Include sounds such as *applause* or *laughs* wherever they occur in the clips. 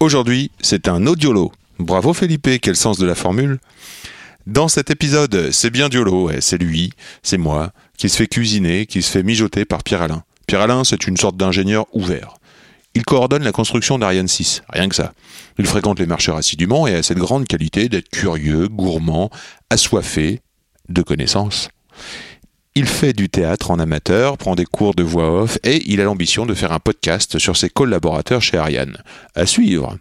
Aujourd'hui, c'est un audiolo. Bravo Felipe, quel sens de la formule. Dans cet épisode, c'est bien Diolo, c'est lui, c'est moi, qui se fait cuisiner, qui se fait mijoter par Pierre Alain. Pierre Alain, c'est une sorte d'ingénieur ouvert. Il coordonne la construction d'Ariane 6, rien que ça. Il fréquente les marcheurs assidûment et a cette grande qualité d'être curieux, gourmand, assoiffé de connaissances. Il fait du théâtre en amateur, prend des cours de voix off et il a l'ambition de faire un podcast sur ses collaborateurs chez Ariane. À suivre.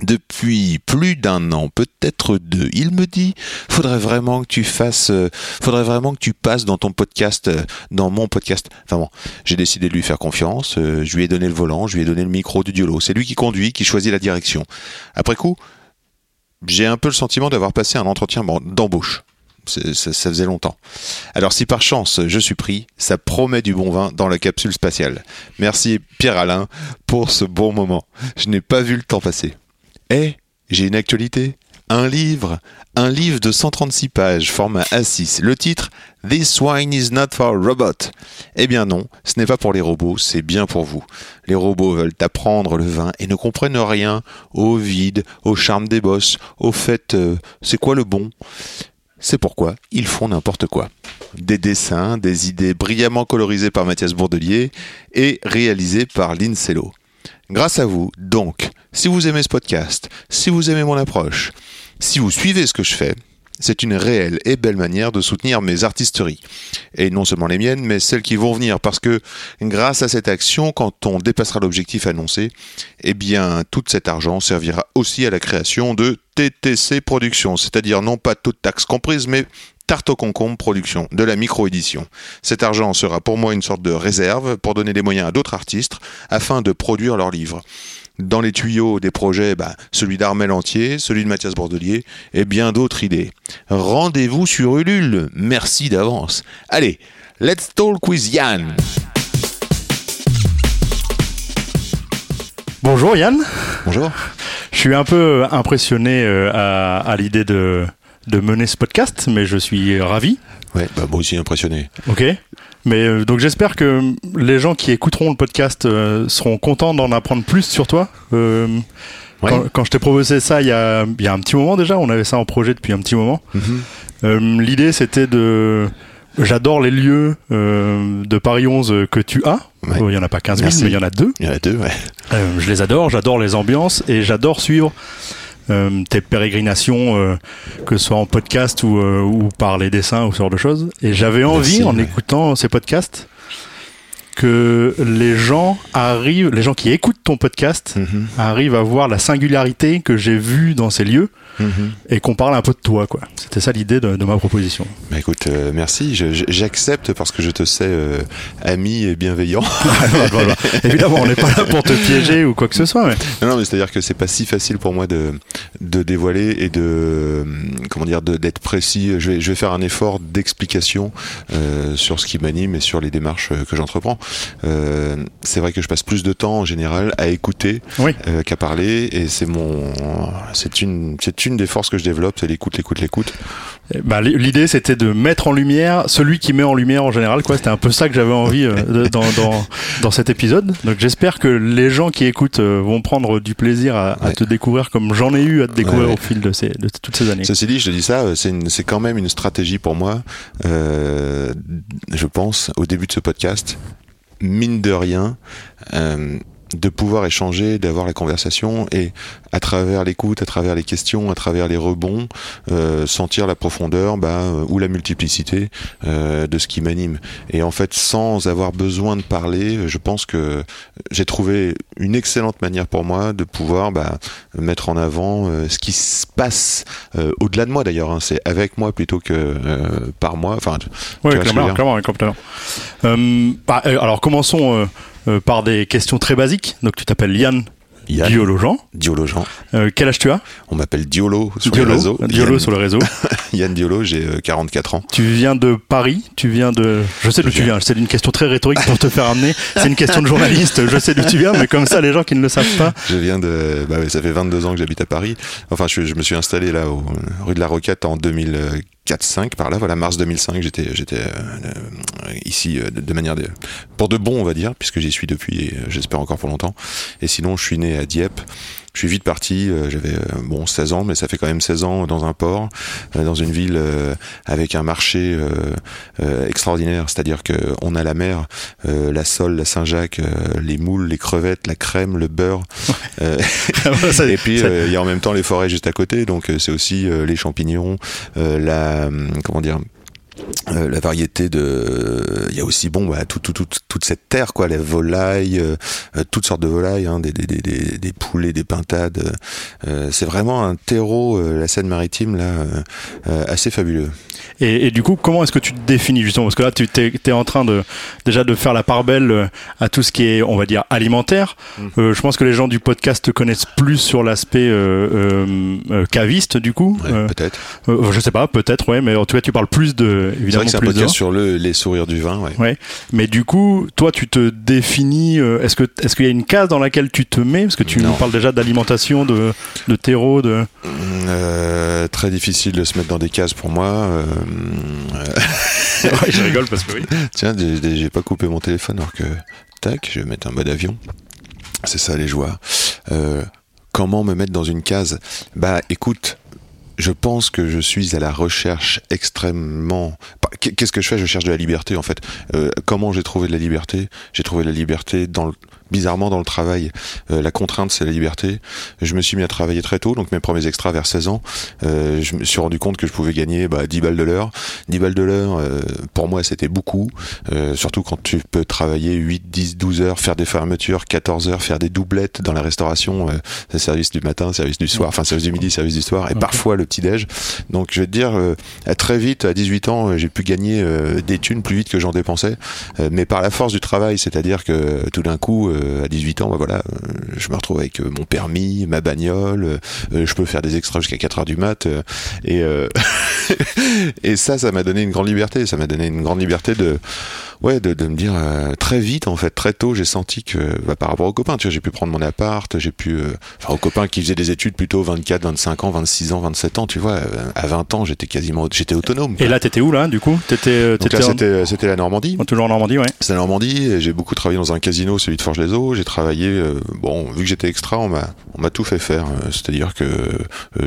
Depuis plus d'un an, peut-être deux, il me dit faudrait vraiment que tu fasses, euh, faudrait vraiment que tu passes dans ton podcast, euh, dans mon podcast. Enfin bon, j'ai décidé de lui faire confiance. euh, je lui ai donné le volant, je lui ai donné le micro du diolo. C'est lui qui conduit, qui choisit la direction. Après coup, j'ai un peu le sentiment d'avoir passé un entretien d'embauche. Ça, faisait longtemps. Alors si par chance je suis pris, ça promet du bon vin dans la capsule spatiale. Merci Pierre Alain pour ce bon moment. Je n'ai pas vu le temps passer. Eh, j'ai une actualité. Un livre, un livre de 136 pages, format A6. Le titre This wine is not for robot. Eh bien non, ce n'est pas pour les robots, c'est bien pour vous. Les robots veulent apprendre le vin et ne comprennent rien au vide, au charme des bosses, au fait, euh, c'est quoi le bon? C'est pourquoi ils font n'importe quoi. Des dessins, des idées brillamment colorisées par Mathias Bourdelier et réalisées par Lynn. Grâce à vous, donc, si vous aimez ce podcast, si vous aimez mon approche, si vous suivez ce que je fais, c'est une réelle et belle manière de soutenir mes artisteries. Et non seulement les miennes, mais celles qui vont venir. Parce que grâce à cette action, quand on dépassera l'objectif annoncé, eh bien, tout cet argent servira aussi à la création de TTC Productions. C'est-à-dire non pas toute taxe comprise, mais Tarte au concombre production, de la micro-édition. Cet argent sera pour moi une sorte de réserve pour donner des moyens à d'autres artistes afin de produire leurs livres. Dans les tuyaux des projets, bah, celui d'Armel Entier, celui de Mathias Bordelier et bien d'autres idées. Rendez-vous sur Ulule. Merci d'avance. Allez, let's talk with Yann. Bonjour Yann, Bonjour. je suis un peu impressionné euh, à, à l'idée de, de mener ce podcast, mais je suis ravi. Ouais, bah, moi aussi impressionné. Ok. Mais euh, donc j'espère que les gens qui écouteront le podcast euh, seront contents d'en apprendre plus sur toi. Euh, Ouais. quand, quand je t'ai proposé ça il y, a, il y a un petit moment déjà, on avait ça en projet depuis un petit moment. Mhm. Euh, L'idée c'était de... J'adore les lieux euh, de Paris 11 que tu as. Ouais. Oh, Il y en a pas 15 000, Merci. mais il y en a deux. Il y en a deux, ouais. Euh, je les adore, j'adore les ambiances et j'adore suivre euh, tes pérégrinations, euh, que ce soit en podcast ou, euh, ou par les dessins ou ce genre de choses. Et j'avais envie, Merci, en ouais. écoutant ces podcasts, que les gens arrivent, les gens qui écoutent ton podcast, Mhm. arrivent à voir la singularité que j'ai vue dans ces lieux Et qu'on parle un peu de toi, quoi. C'était ça l'idée de, de ma proposition. Bah écoute, euh, merci. J'accepte parce que je te sais euh, ami et bienveillant. Voilà. *laughs* Évidemment, on n'est pas là pour te piéger ou quoi que ce soit, mais non, non, mais c'est-à-dire que c'est pas si facile pour moi de, de dévoiler et de euh, comment dire d'être précis. Je vais, je vais faire un effort d'explication euh, sur ce qui m'anime et sur les démarches que j'entreprends. Euh, c'est vrai que je passe plus de temps en général à écouter oui. euh, qu'à parler et c'est mon c'est une c'est une des forces que je développe, c'est l'écoute, l'écoute, l'écoute. Bah, l- l'idée c'était de mettre en lumière celui qui met en lumière en général quoi c'était un peu ça que j'avais envie euh, dans, dans, dans cet épisode donc j'espère que les gens qui écoutent euh, vont prendre du plaisir à, à Ouais. te découvrir comme j'en ai eu à te découvrir Ouais, au fil de, ces, de toutes ces années Ceci dit, je te dis ça, euh, c'est quand même une stratégie pour moi, euh, je pense, au début de ce podcast, mine de rien, de pouvoir échanger, d'avoir la conversation et à travers l'écoute, à travers les questions, à travers les rebonds, euh, sentir la profondeur bah, ou la multiplicité euh, de ce qui m'anime. Et en fait, sans avoir besoin de parler, je pense que j'ai trouvé une excellente manière pour moi de pouvoir bah, mettre en avant euh, ce qui se passe euh, au-delà de moi d'ailleurs. hein. c'est avec moi plutôt que euh, par moi. Enfin, Oui, clairement, clairement, complètement. Euh, bah, alors commençons par des questions très basiques. Donc tu t'appelles Yann Yann Diolo Jean. Diolo Jean. Euh, quel âge tu as? On m'appelle Diolo sur Diolo. les réseaux. Diolo Yann, sur le réseau. *laughs* Yann Diolo, j'ai euh, 44 ans. Tu viens de Paris, tu viens de... Je sais d'où tu viens, c'est une question très rhétorique pour te faire amener. C'est une question de journaliste, je sais d'où tu viens, mais comme ça, les gens qui ne le savent pas... Je viens de. Bah ouais, ça fait 22 ans que j'habite à Paris. Enfin, je, je me suis installé là, au, rue de la Roquette en 2004-5, par là. Voilà, mars 2005, j'étais, j'étais euh, ici euh, de, manière de, pour de bon, on va dire, puisque j'y suis depuis euh, j'espère encore pour longtemps. Et sinon, je suis né à Dieppe. Je suis vite parti. euh, J'avais euh, bon 16 ans, mais ça fait quand même 16 ans dans un port, euh, dans une ville euh, avec un marché euh, euh, extraordinaire. C'est-à-dire que on a la mer, euh, la sole, la Saint-Jacques, euh, les moules, les crevettes, la crème, le beurre. Euh, *laughs* Ça- *laughs* et puis euh, il y a en même temps les forêts juste à côté, donc euh, c'est aussi euh, les champignons, euh, la hum, comment dire. Euh, la variété de il y a aussi bon bah tout, tout, tout- toute cette terre quoi les volailles euh, euh, toutes sortes de volailles hein, des, des, des, des, poulets des pintades euh, c'est vraiment un terreau la Seine-Maritime là euh, euh, assez fabuleux Et, et du coup, comment est-ce que tu te définis justement? Parce que là, tu es, en train de déjà de faire la part belle à tout ce qui est, on va dire, alimentaire. Mm. Euh, je pense que les gens du podcast te connaissent plus sur l'aspect caviste, du coup. ouais, peut-être je sais pas, peut-être, ouais, mais en tout cas, tu parles plus de, c'est vrai évidemment, que c'est un podcast vin. sur le les sourires du vin ouais Ouais. Mais du coup, toi, tu te définis. euh, est-ce que est-ce qu'il y a une case dans laquelle tu te mets? Parce que tu Non. nous parles déjà d'alimentation, de, de terreau, de. Euh, très difficile de se mettre dans des cases pour moi euh, euh, *laughs* je rigole parce que oui. *laughs* Tiens, j'ai pas coupé mon téléphone alors que tac, je vais mettre un mode avion. C'est ça les joies. Euh, comment me mettre dans une case? Bah écoute, je pense que je suis à la recherche extrêmement. Qu'est- Qu'est-ce que je fais? Je cherche de la liberté en fait. Euh, comment j'ai trouvé de la liberté? J'ai trouvé la liberté dans le bizarrement dans le travail. Euh, la contrainte, c'est la liberté. Je me suis mis à travailler très tôt, donc mes premiers extras vers 16 ans. Euh, je me suis rendu compte que je pouvais gagner bah, 10 balles de l'heure. 10 balles de l'heure, euh, pour moi, c'était beaucoup. Euh, surtout quand tu peux travailler 8, 10, 12 heures, faire des fermetures, 14 heures, faire des doublettes dans la restauration, euh, service du matin, service du soir, enfin service du midi, service du soir, et parfois le petit-déj. Donc je vais te dire, euh, à très vite, à 18 ans, j'ai pu gagner euh, des thunes plus vite que j'en dépensais, euh, mais par la force du travail, c'est-à-dire que tout d'un coup, à 18 ans, bah voilà, euh, je me retrouve avec euh, mon permis, ma bagnole, euh, euh, je peux faire des extras jusqu'à 4 heures du mat, euh, et euh, *laughs* et ça, ça m'a donné une grande liberté. Ça m'a donné une grande liberté de, ouais, de, de me dire euh, très vite en fait, très tôt, j'ai senti que, bah, par rapport aux copains, tu vois, j'ai pu prendre mon appart, j'ai pu, euh, enfin aux copains qui faisaient des études plutôt 24, 25 ans, 26 ans, 27 ans, tu vois, euh, à 20 ans, j'étais quasiment, j'étais autonome. Et là, t'étais où là, du coup? T'étais, euh, là, en- c'était, c'était la Normandie. toujours en Normandie, ouais. C'est la Normandie. et J'ai beaucoup travaillé dans un casino, celui de Forges-les-Eaux. J'ai travaillé, euh, bon, vu que j'étais extra, on m'a, on m'a tout fait faire. Euh, C'est-à-dire que euh,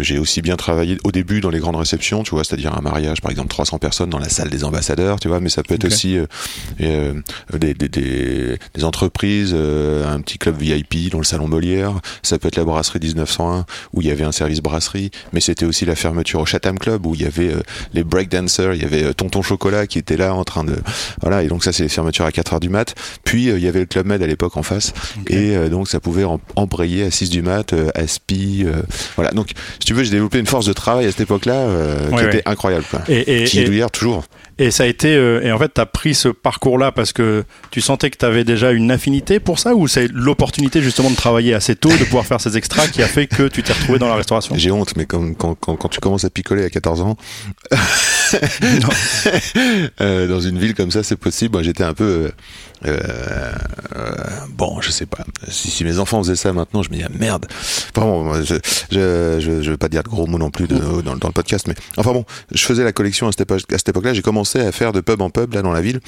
j'ai aussi bien travaillé au début dans les grandes réceptions, tu vois, c'est-à-dire un mariage, par exemple, 300 personnes dans la salle des ambassadeurs, tu vois, mais ça peut être aussi euh, euh, des, des, des, des entreprises, euh, un petit club VIP dans le salon Molière. Ça peut être la brasserie 1901 où il y avait un service brasserie, mais c'était aussi la fermeture au Chatham Club où il y avait euh, les breakdancers, il y avait euh, Tonton Chocolat qui était là en train de voilà et donc ça c'est les fermetures à 4 heures du mat. Puis euh, il y avait le Club Med à l'époque en face et euh, donc ça pouvait em- embrayer à 6 du mat, euh, à Spi, euh, voilà. Donc si tu veux, j'ai développé une force de travail à cette époque-là euh, Ouais, qui ouais. était incroyable quoi. Et, et, Qui et- toujours. Et ça a été. euh, et en fait, t'as pris ce parcours-là parce que tu sentais que t'avais déjà une affinité pour ça ou c'est l'opportunité justement de travailler assez tôt, de pouvoir faire ces extras qui a fait que tu t'es retrouvé dans la restauration? J'ai honte, mais quand, quand, quand tu commences à picoler à 14 ans, *laughs* *laughs* euh, dans une ville comme ça, c'est possible. Moi, j'étais un peu. euh, euh, bon, je sais pas. Si, si mes enfants faisaient ça maintenant, je me dis ah, merde. Enfin bon, je, je, je, je veux pas dire de gros mots non plus de- dans, dans le podcast, mais enfin bon, je faisais la collection à cette époque- à cette époque-là. J'ai commencé à faire de pub en pub là dans la ville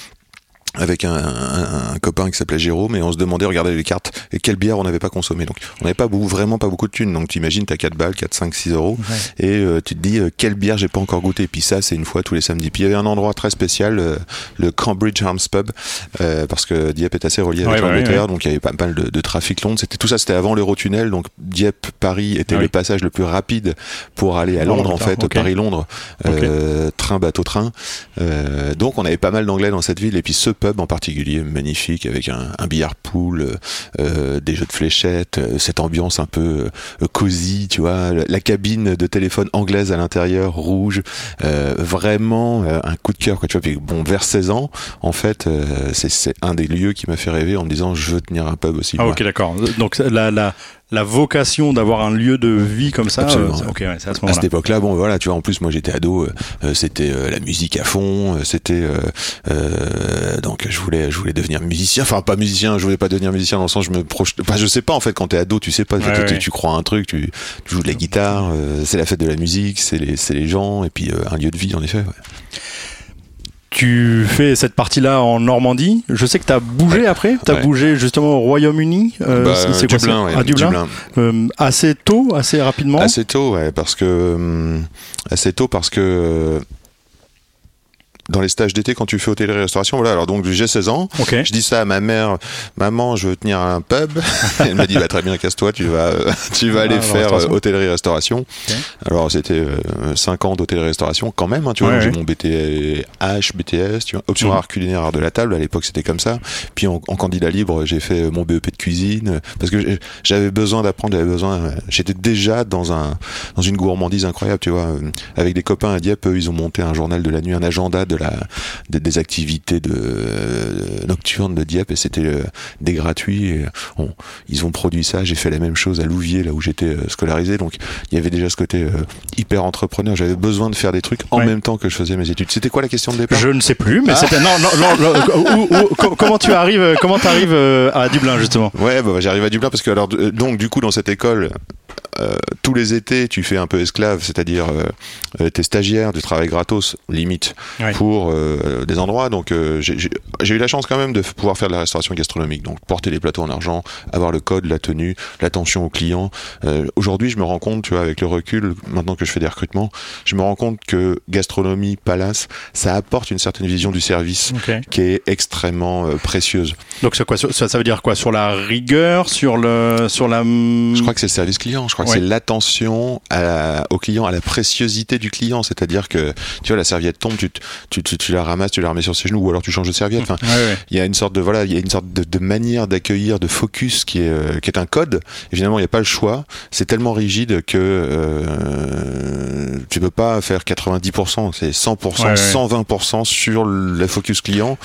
avec un, un- un copain qui s'appelait Jérôme et on se demandait regarder les cartes et quelle bière on n'avait pas consommé donc on n'avait pas beaucoup, vraiment pas beaucoup de thunes. Donc tu imagines t'as 4 balles 4 5 6 euros. Et euh, tu te dis euh, quelle bière j'ai pas encore goûté. Et puis ça c'est une fois tous les samedis. Puis il y avait un endroit très spécial euh, le Cambridge Arms Pub euh, parce que Dieppe est assez relié avec Ouais, l'Angleterre. donc il y avait pas mal de, de trafic Londres c'était tout ça c'était avant l'Eurotunnel. Donc Dieppe Paris était Ah le passage le plus rapide pour aller à Londres en fait. Paris Londres euh, train bateau train. Euh, donc on avait pas mal d'anglais dans cette ville. Et puis ce pub en particulier magnifique avec un, un billard pool, euh, des jeux de fléchettes, euh, cette ambiance un peu euh, cosy, tu vois, la, cabine de téléphone anglaise à l'intérieur, rouge, euh, vraiment euh, un coup de cœur quoi. Tu vois, puis bon vers 16 ans, en fait, euh, c'est c'est un des lieux qui m'a fait rêver en me disant je veux tenir un pub aussi. Ah moi. ok d'accord. Donc la, la, la vocation d'avoir un lieu de vie comme ça. Absolument, euh, ouais. ok, ouais, à ce À cette époque-là, bon voilà, tu vois, en plus moi j'étais ado, euh, euh, c'était euh, la musique à fond, euh, c'était euh, euh, donc je voulais je voulais devenir musicien, enfin pas musicien, je voulais pas devenir musicien dans le sens je me projette, enfin, je sais pas en fait quand t'es ado, tu sais pas, Ouais, tu, tu- ouais. tu crois à un truc, tu, tu joues de la guitare, euh, c'est la fête de la musique, c'est les c'est les gens et puis euh, un lieu de vie en effet. Tu fais cette partie-là en Normandie. Je sais que tu as bougé après. Tu as Ouais. bougé justement au Royaume-Uni. Euh, Bah, c'est- quoi, Dublin, c'est- ouais, à Dublin, Dublin. Euh, assez tôt, assez rapidement. Assez tôt, ouais, parce que assez tôt parce que euh, dans les stages d'été quand tu fais hôtellerie-restauration, voilà. Alors donc j'ai 16 ans. Ok. Je dis ça à ma mère, maman, je veux tenir un pub. *laughs* Elle m'a dit, bah, très bien, casse-toi, tu vas, euh, tu vas Ah, aller faire euh, restauration. hôtellerie-restauration. Ok. Alors c'était 5 ans d'hôtellerie-restauration quand même, hein, tu vois. Ouais, J'ai ouais. mon BTH, BTS, tu vois, option Mhm. art culinaire art de la table. À l'époque, c'était comme ça. Puis en, en candidat libre, j'ai fait euh, mon BEP de cuisine euh, parce que j'avais besoin d'apprendre, j'avais besoin. euh, J'étais déjà dans un dans une gourmandise incroyable, tu vois. euh, Avec des copains à Dieppe, eux, ils ont monté un journal de la nuit, un agenda de la des, des activités de euh, nocturnes de Dieppe et c'était euh, des gratuits. Et, on- ils ont produit ça. J'ai fait la même chose à Louviers, là où j'étais euh, scolarisé. Donc il y avait déjà ce côté euh, hyper entrepreneur. J'avais besoin de faire des trucs en Ouais. même temps que je faisais mes études. C'était quoi la question de départ? Je ne sais plus, mais Ah. c'était non, non, non, où- où- comment tu arrives, comment tu arrives à Dublin justement? Ouais, bah, j'arrive à Dublin parce que alors euh, donc du coup dans cette école. Euh, tous les étés, tu fais un peu esclave, c'est-à-dire euh, euh, t'es stagiaire, tu travailles gratos, limite, Ouais. pour euh, des endroits. Donc euh, j'ai eu la chance quand même de pouvoir faire de la restauration gastronomique, donc porter les plateaux en argent, avoir le code, la tenue, l'attention aux clients. Euh, Aujourd'hui, je me rends compte, tu vois, avec le recul, maintenant que je fais des recrutements, je me rends compte que gastronomie, palace, ça apporte une certaine vision du service qui est extrêmement euh, précieuse. Donc quoi ça veut dire quoi? Sur la rigueur, sur le, sur la. Je crois que c'est le service client. Je crois que c'est l'attention au client, à la préciosité du client. C'est-à-dire que tu vois la serviette tombe, tu, tu, tu, tu la ramasses, tu la remets sur ses genoux, ou alors tu changes de serviette. Enfin, il y a une sorte de voilà, il y a une sorte de, de manière d'accueillir, de focus qui est euh, qui est un code. Évidemment, il n'y a pas le choix. C'est tellement rigide que euh, tu peux pas faire 90%. C'est 100%, Ouais, ouais. 120% sur le focus client.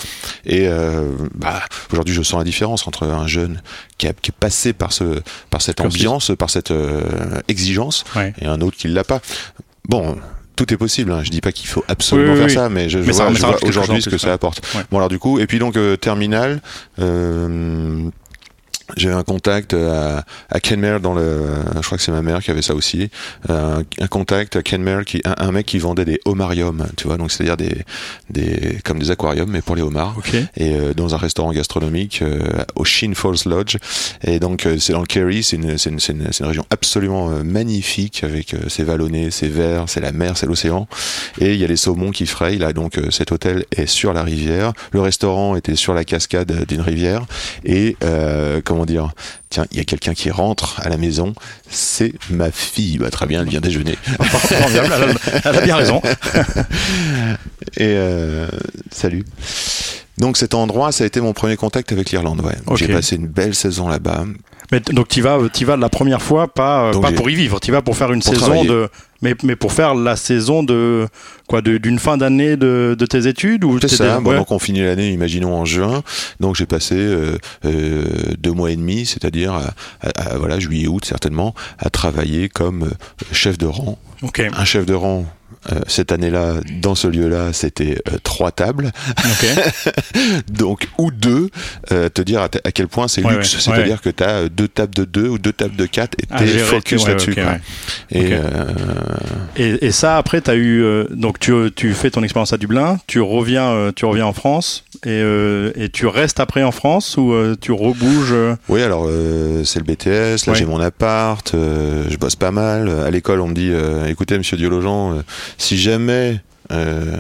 Et euh, bah, aujourd'hui, je sens la différence entre un jeune qui, a, qui est passé par ce par cette ambiance, par cette euh, exigence, Ouais. et un autre qui l'a pas. Bon. Tout est possible. Hein. Je dis pas qu'il faut absolument Oui, faire oui. ça, mais je, je Mais vois, aujourd'hui ce que ça apporte. Ouais. Bon alors du coup, et puis donc euh, terminal, euh, j'ai eu un contact à, à Kenmare dans le, je crois que c'est ma mère qui avait ça aussi, euh, un, un contact à Kenmare qui, un, un mec qui vendait des homariums, tu vois, donc c'est-à-dire des, des, comme des aquariums mais pour les homards Ok. et euh, dans un restaurant gastronomique euh, au Shin Falls Lodge. Et donc euh, c'est dans le Kerry, c'est une, c'est une, c'est une, une région absolument euh, magnifique avec euh, ses vallonnés, ses verts, c'est la mer, c'est l'océan. Et il y a les saumons qui frayent. Là donc euh, cet hôtel est sur la rivière, le restaurant était sur la cascade d'une rivière. Et euh, comment dire Tiens, il y a quelqu'un qui rentre à la maison, c'est ma fille. Bah, très bien, elle vient déjeuner. *laughs* Elle, a- bien raison. *laughs* Et euh, salut. Donc cet endroit, ça a été mon premier contact avec l'Irlande. Ouais. J'ai passé une belle saison là-bas. Mais donc tu vas, tu vas la première fois pas, euh, Donc pas j'ai- pour y vivre, tu vas pour faire une Pour saison travailler. de, mais, mais pour faire la saison de quoi, de- d'une fin d'année de, de tes études ou C'est ça. Bon, ouais. donc on finit l'année, imaginons en juin. Donc j'ai passé euh, euh, deux mois et demi, c'est-à-dire à, à- à, voilà juillet août certainement, à travailler comme euh, chef de rang. Un chef de rang. Euh, cette année-là, dans ce lieu-là, c'était euh, trois tables, *laughs* donc ou deux. euh, te dire à, quel point c'est Ouais, luxe, ouais, c'est-à-dire que tu as deux tables de deux ou deux tables de quatre et À t'es focus là-dessus. Et euh, Et, et ça, après, tu as eu. donc, tu, tu fais ton expérience à Dublin, tu reviens, tu reviens en France, et, et tu restes après en France ou tu rebouges Oui, alors c'est le BTS, là j'ai mon appart, je bosse pas mal. À l'école, on me dit écoutez, monsieur Diologen, euh, si jamais euh,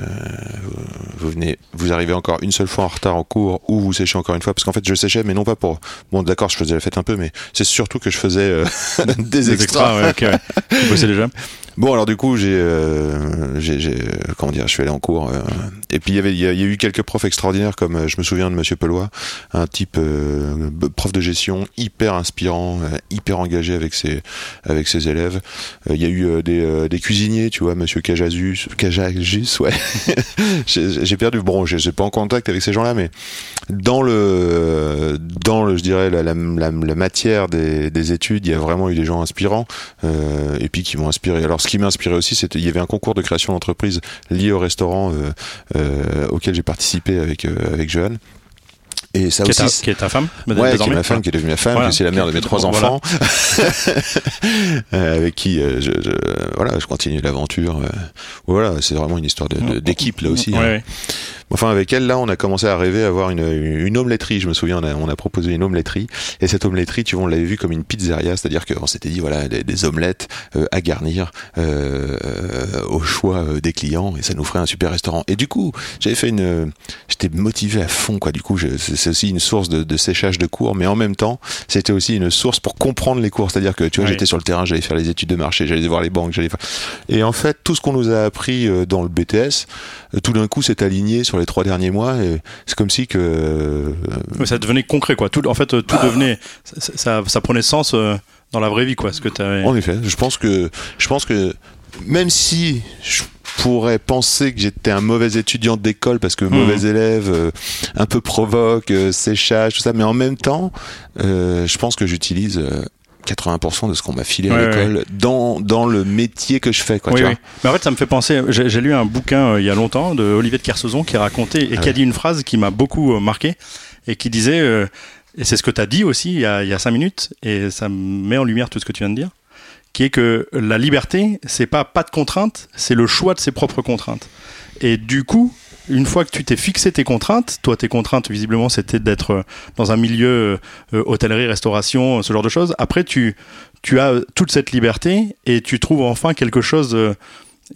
vous venez, vous arrivez encore une seule fois en retard en cours ou vous séchez encore une fois, parce qu'en fait je séchais, mais non pas pour. Bon, d'accord, je faisais la fête un peu, mais c'est surtout que je faisais euh, *laughs* des, des extras. extras ouais, ok, ouais. Bossais déjà? Bon, alors du coup, j'ai, euh, euh, comment dire, je suis allé en cours. euh, et puis il y avait, il y, a eu quelques profs extraordinaires, comme je me souviens de Monsieur Pelois, un type prof de gestion hyper inspirant, hyper engagé avec ses, avec ses élèves. Il y a eu des, cuisiniers, tu vois, Monsieur Cajazus, Cajagus, ouais. *laughs* j'ai, perdu. Bon, je suis pas en contact avec ces gens-là, mais dans le, dans le, je dirais la, matière des, des études, il y a vraiment eu des gens inspirants et puis qui m'ont inspiré. Alors, ce qui m'a inspiré aussi, c'était il y avait un concours de création d'entreprise lié au restaurant euh, euh, auquel j'ai participé avec euh, avec Johan. Et ça Qui est, aussi. ta, c'est- qui est ta femme Ouais, qui est ma femme, qui est devenue ma femme, Voilà. c'est la mère de mes trois Voilà. enfants, *laughs* avec qui euh, je, je- voilà, je continue l'aventure. Voilà, c'est vraiment une histoire de- de- d'équipe là aussi. Ouais, hein. ouais. Enfin, avec elle, là, on a commencé à rêver à avoir une, une omeletterie. Je me souviens, on a, on a proposé une omeletterie. Et cette omeletterie, tu vois, on l'avait vue comme une pizzeria. C'est-à-dire qu'on s'était dit, voilà, des, des omelettes euh, à garnir euh, euh, au choix euh, des clients. Et ça nous ferait un super restaurant. Et du coup, j'avais fait une... J'étais motivé à fond, quoi. Du coup, c'est aussi une source de, de séchage de cours. Mais en même temps, c'était aussi une source pour comprendre les cours. C'est-à-dire que, tu vois, Oui. j'étais sur le terrain, j'allais faire les études de marché, j'allais voir les banques, j'allais faire... Et en fait, tout ce qu'on nous a appris euh, dans le BTS, tout d'un coup, s'est aligné sur les trois derniers mois. Et c'est comme si que... euh, Ouais, ça devenait concret quoi. Tout, en fait, tout devenait, ça, ça, ça prenait sens euh, dans la vraie vie quoi. Ce que t'avais. En effet, je pense que, je pense que même si je pourrais penser que j'étais un mauvais étudiant d'école parce que mauvais élève, euh, un peu provoque, euh, séchage, tout ça, mais en même temps, euh, je pense que j'utilise 80% de ce qu'on m'a filé à Ouais, l'école dans, dans le métier que je fais. Quoi, Oui, tu oui. Mais en fait, ça me fait penser. J'ai lu un bouquin euh, il y a longtemps de Olivier de Kersauzon qui racontait et Ah qui a dit une phrase qui m'a beaucoup euh, marqué et qui disait, euh, et c'est ce que tu as dit aussi il y, a, il y a cinq minutes, et ça met en lumière tout ce que tu viens de dire, qui est que la liberté, c'est pas pas de contraintes, c'est le choix de ses propres contraintes. Et du coup, une fois que tu t'es fixé tes contraintes, toi tes contraintes visiblement c'était d'être euh, dans un milieu euh, hôtellerie, restauration, ce genre de choses. Après tu tu as euh, toute cette liberté et tu trouves enfin quelque chose euh,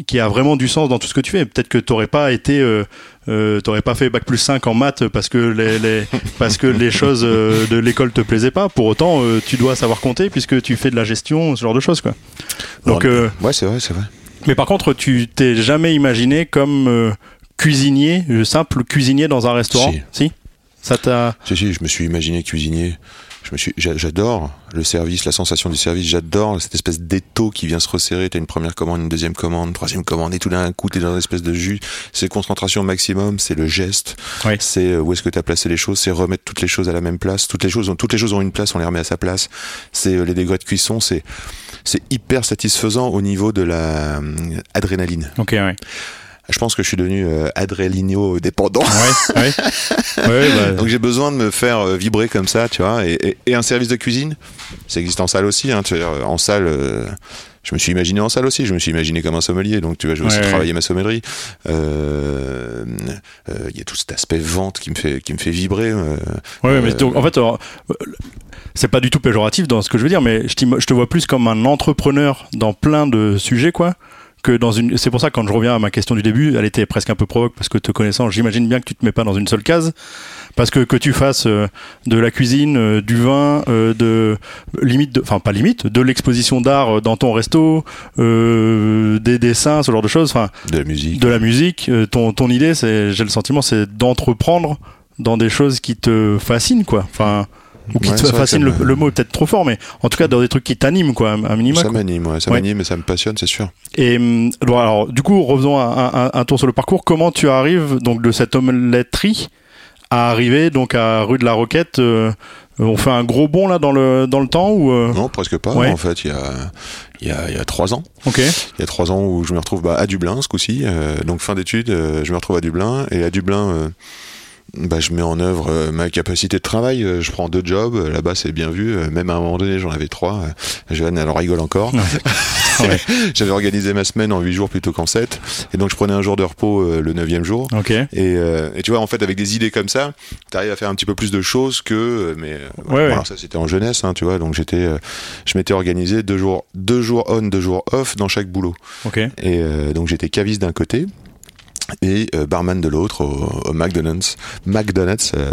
qui a vraiment du sens dans tout ce que tu fais. Peut-être que t'aurais pas été, euh, euh, t'aurais pas fait bac plus 5 en maths parce que les, les *laughs* parce que les choses euh, de l'école te plaisaient pas. Pour autant, euh, tu dois savoir compter puisque tu fais de la gestion, ce genre de choses quoi. Donc, Ouais. euh, Ouais, c'est vrai, c'est vrai. mais par contre, tu t'es jamais imaginé comme euh, cuisinier, simple cuisinier dans un restaurant Si. Ça t'a. Si, si, je me suis imaginé cuisinier. Je me suis, j'a- j'adore le service, la sensation du service. J'adore cette espèce d'étau qui vient se resserrer. T'as une première commande, une deuxième commande, une troisième commande, et tout d'un coup t'es dans une espèce de jus. C'est concentration maximum, c'est le geste, Ouais. c'est euh, où est-ce que t'as placé les choses, c'est remettre toutes les choses à la même place. Toutes les choses, ont, toutes les choses ont une place, on les remet à sa place. C'est euh, les degrés de cuisson, c'est c'est hyper satisfaisant au niveau de la euh, adrénaline. Ok, ouais. Je pense que je suis devenu euh, dépendant. Ouais, ouais. *laughs* ouais bah, Donc j'ai besoin de me faire euh, vibrer comme ça, tu vois. Et, et- et un service de cuisine, ça existe en salle aussi. Hein, tu dire, en salle, euh, je me suis imaginé en salle aussi. Je me suis imaginé comme un sommelier. Donc tu vois, j'ai aussi Ouais, ouais. travaillé ma sommellerie. Euh, euh, Il y a tout cet aspect vente qui me fait qui me fait vibrer. euh. Ouais, mais Euh, donc, en fait, euh, c'est pas du tout péjoratif dans ce que je veux dire, mais je, je te vois plus comme un entrepreneur dans plein de sujets, quoi. Que dans une, c'est pour ça quand je reviens à ma question du début, elle était presque un peu provoque parce que te connaissant, j'imagine bien que tu te mets pas dans une seule case, parce que que tu fasses euh, de la cuisine, euh, du vin, euh, de limite, de- enfin pas limite, de l'exposition d'art dans ton resto, des dessins, ce genre de choses, enfin de la musique. de la musique, ton, ton idée, c'est, j'ai le sentiment, c'est d'entreprendre dans des choses qui te fascinent, quoi. Enfin, ou qui Ouais, te que le, mot est peut-être trop fort, mais en tout cas dans des trucs qui t'animent, quoi, un minimum. Ça m'anime, ouais, ça Ouais. m'anime et ça me passionne, c'est sûr. Et hum, bon, alors, du coup, revenons un, un- un tour sur le parcours. Comment tu arrives donc de cette omeletterie à arriver donc à rue de la Roquette euh, On fait un gros bond là dans le dans le temps ou euh, Non, presque pas. Ouais. En fait, il y a il y a, il y a trois ans. Ok. Il y a trois ans où je me retrouve bah, à Dublin ce coup-ci. euh, donc fin d'études, je me retrouve à Dublin. Et à Dublin, bah, je mets en œuvre euh, ma capacité de travail. Euh, Je prends deux jobs. Euh, Là-bas, c'est bien vu. Même à un moment donné, j'en avais trois. Joanne, elle en rigole encore. Ouais. *laughs* J'avais organisé ma semaine en huit jours plutôt qu'en sept. Et donc, je prenais un jour de repos le neuvième jour. Et, et tu vois, en fait, avec des idées comme ça, tu arrives à faire un petit peu plus de choses que. Mais Ouais, voilà, ouais. ça c'était en jeunesse, hein, tu vois. Donc j'étais, je m'étais organisé deux jours, deux jours on, deux jours off dans chaque boulot. Et donc j'étais caviste d'un côté. Et euh, barman de l'autre au, au McDonald's, McDonald's euh,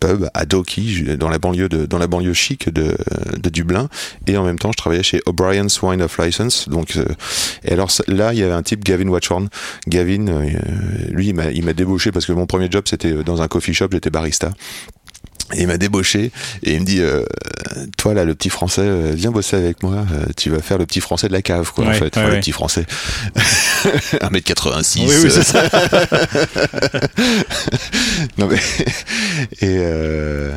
pub à Doki dans la banlieue de dans la banlieue chic de, de Dublin. Et en même temps je travaillais chez O'Brien's Wine of License. Donc euh, et alors là il y avait un type Gavin Watchorn. Gavin euh, lui il m'a il m'a débauché parce que mon premier job c'était dans un coffee shop. J'étais barista et il m'a débauché. Et il me dit euh, toi là le petit français euh, viens bosser avec moi. Euh, tu vas faire le petit français de la cave quoi en fait. ouais, Enfin, ouais. le petit français. *laughs* 1m86 Oui, oui, ça. *laughs* non mais et euh,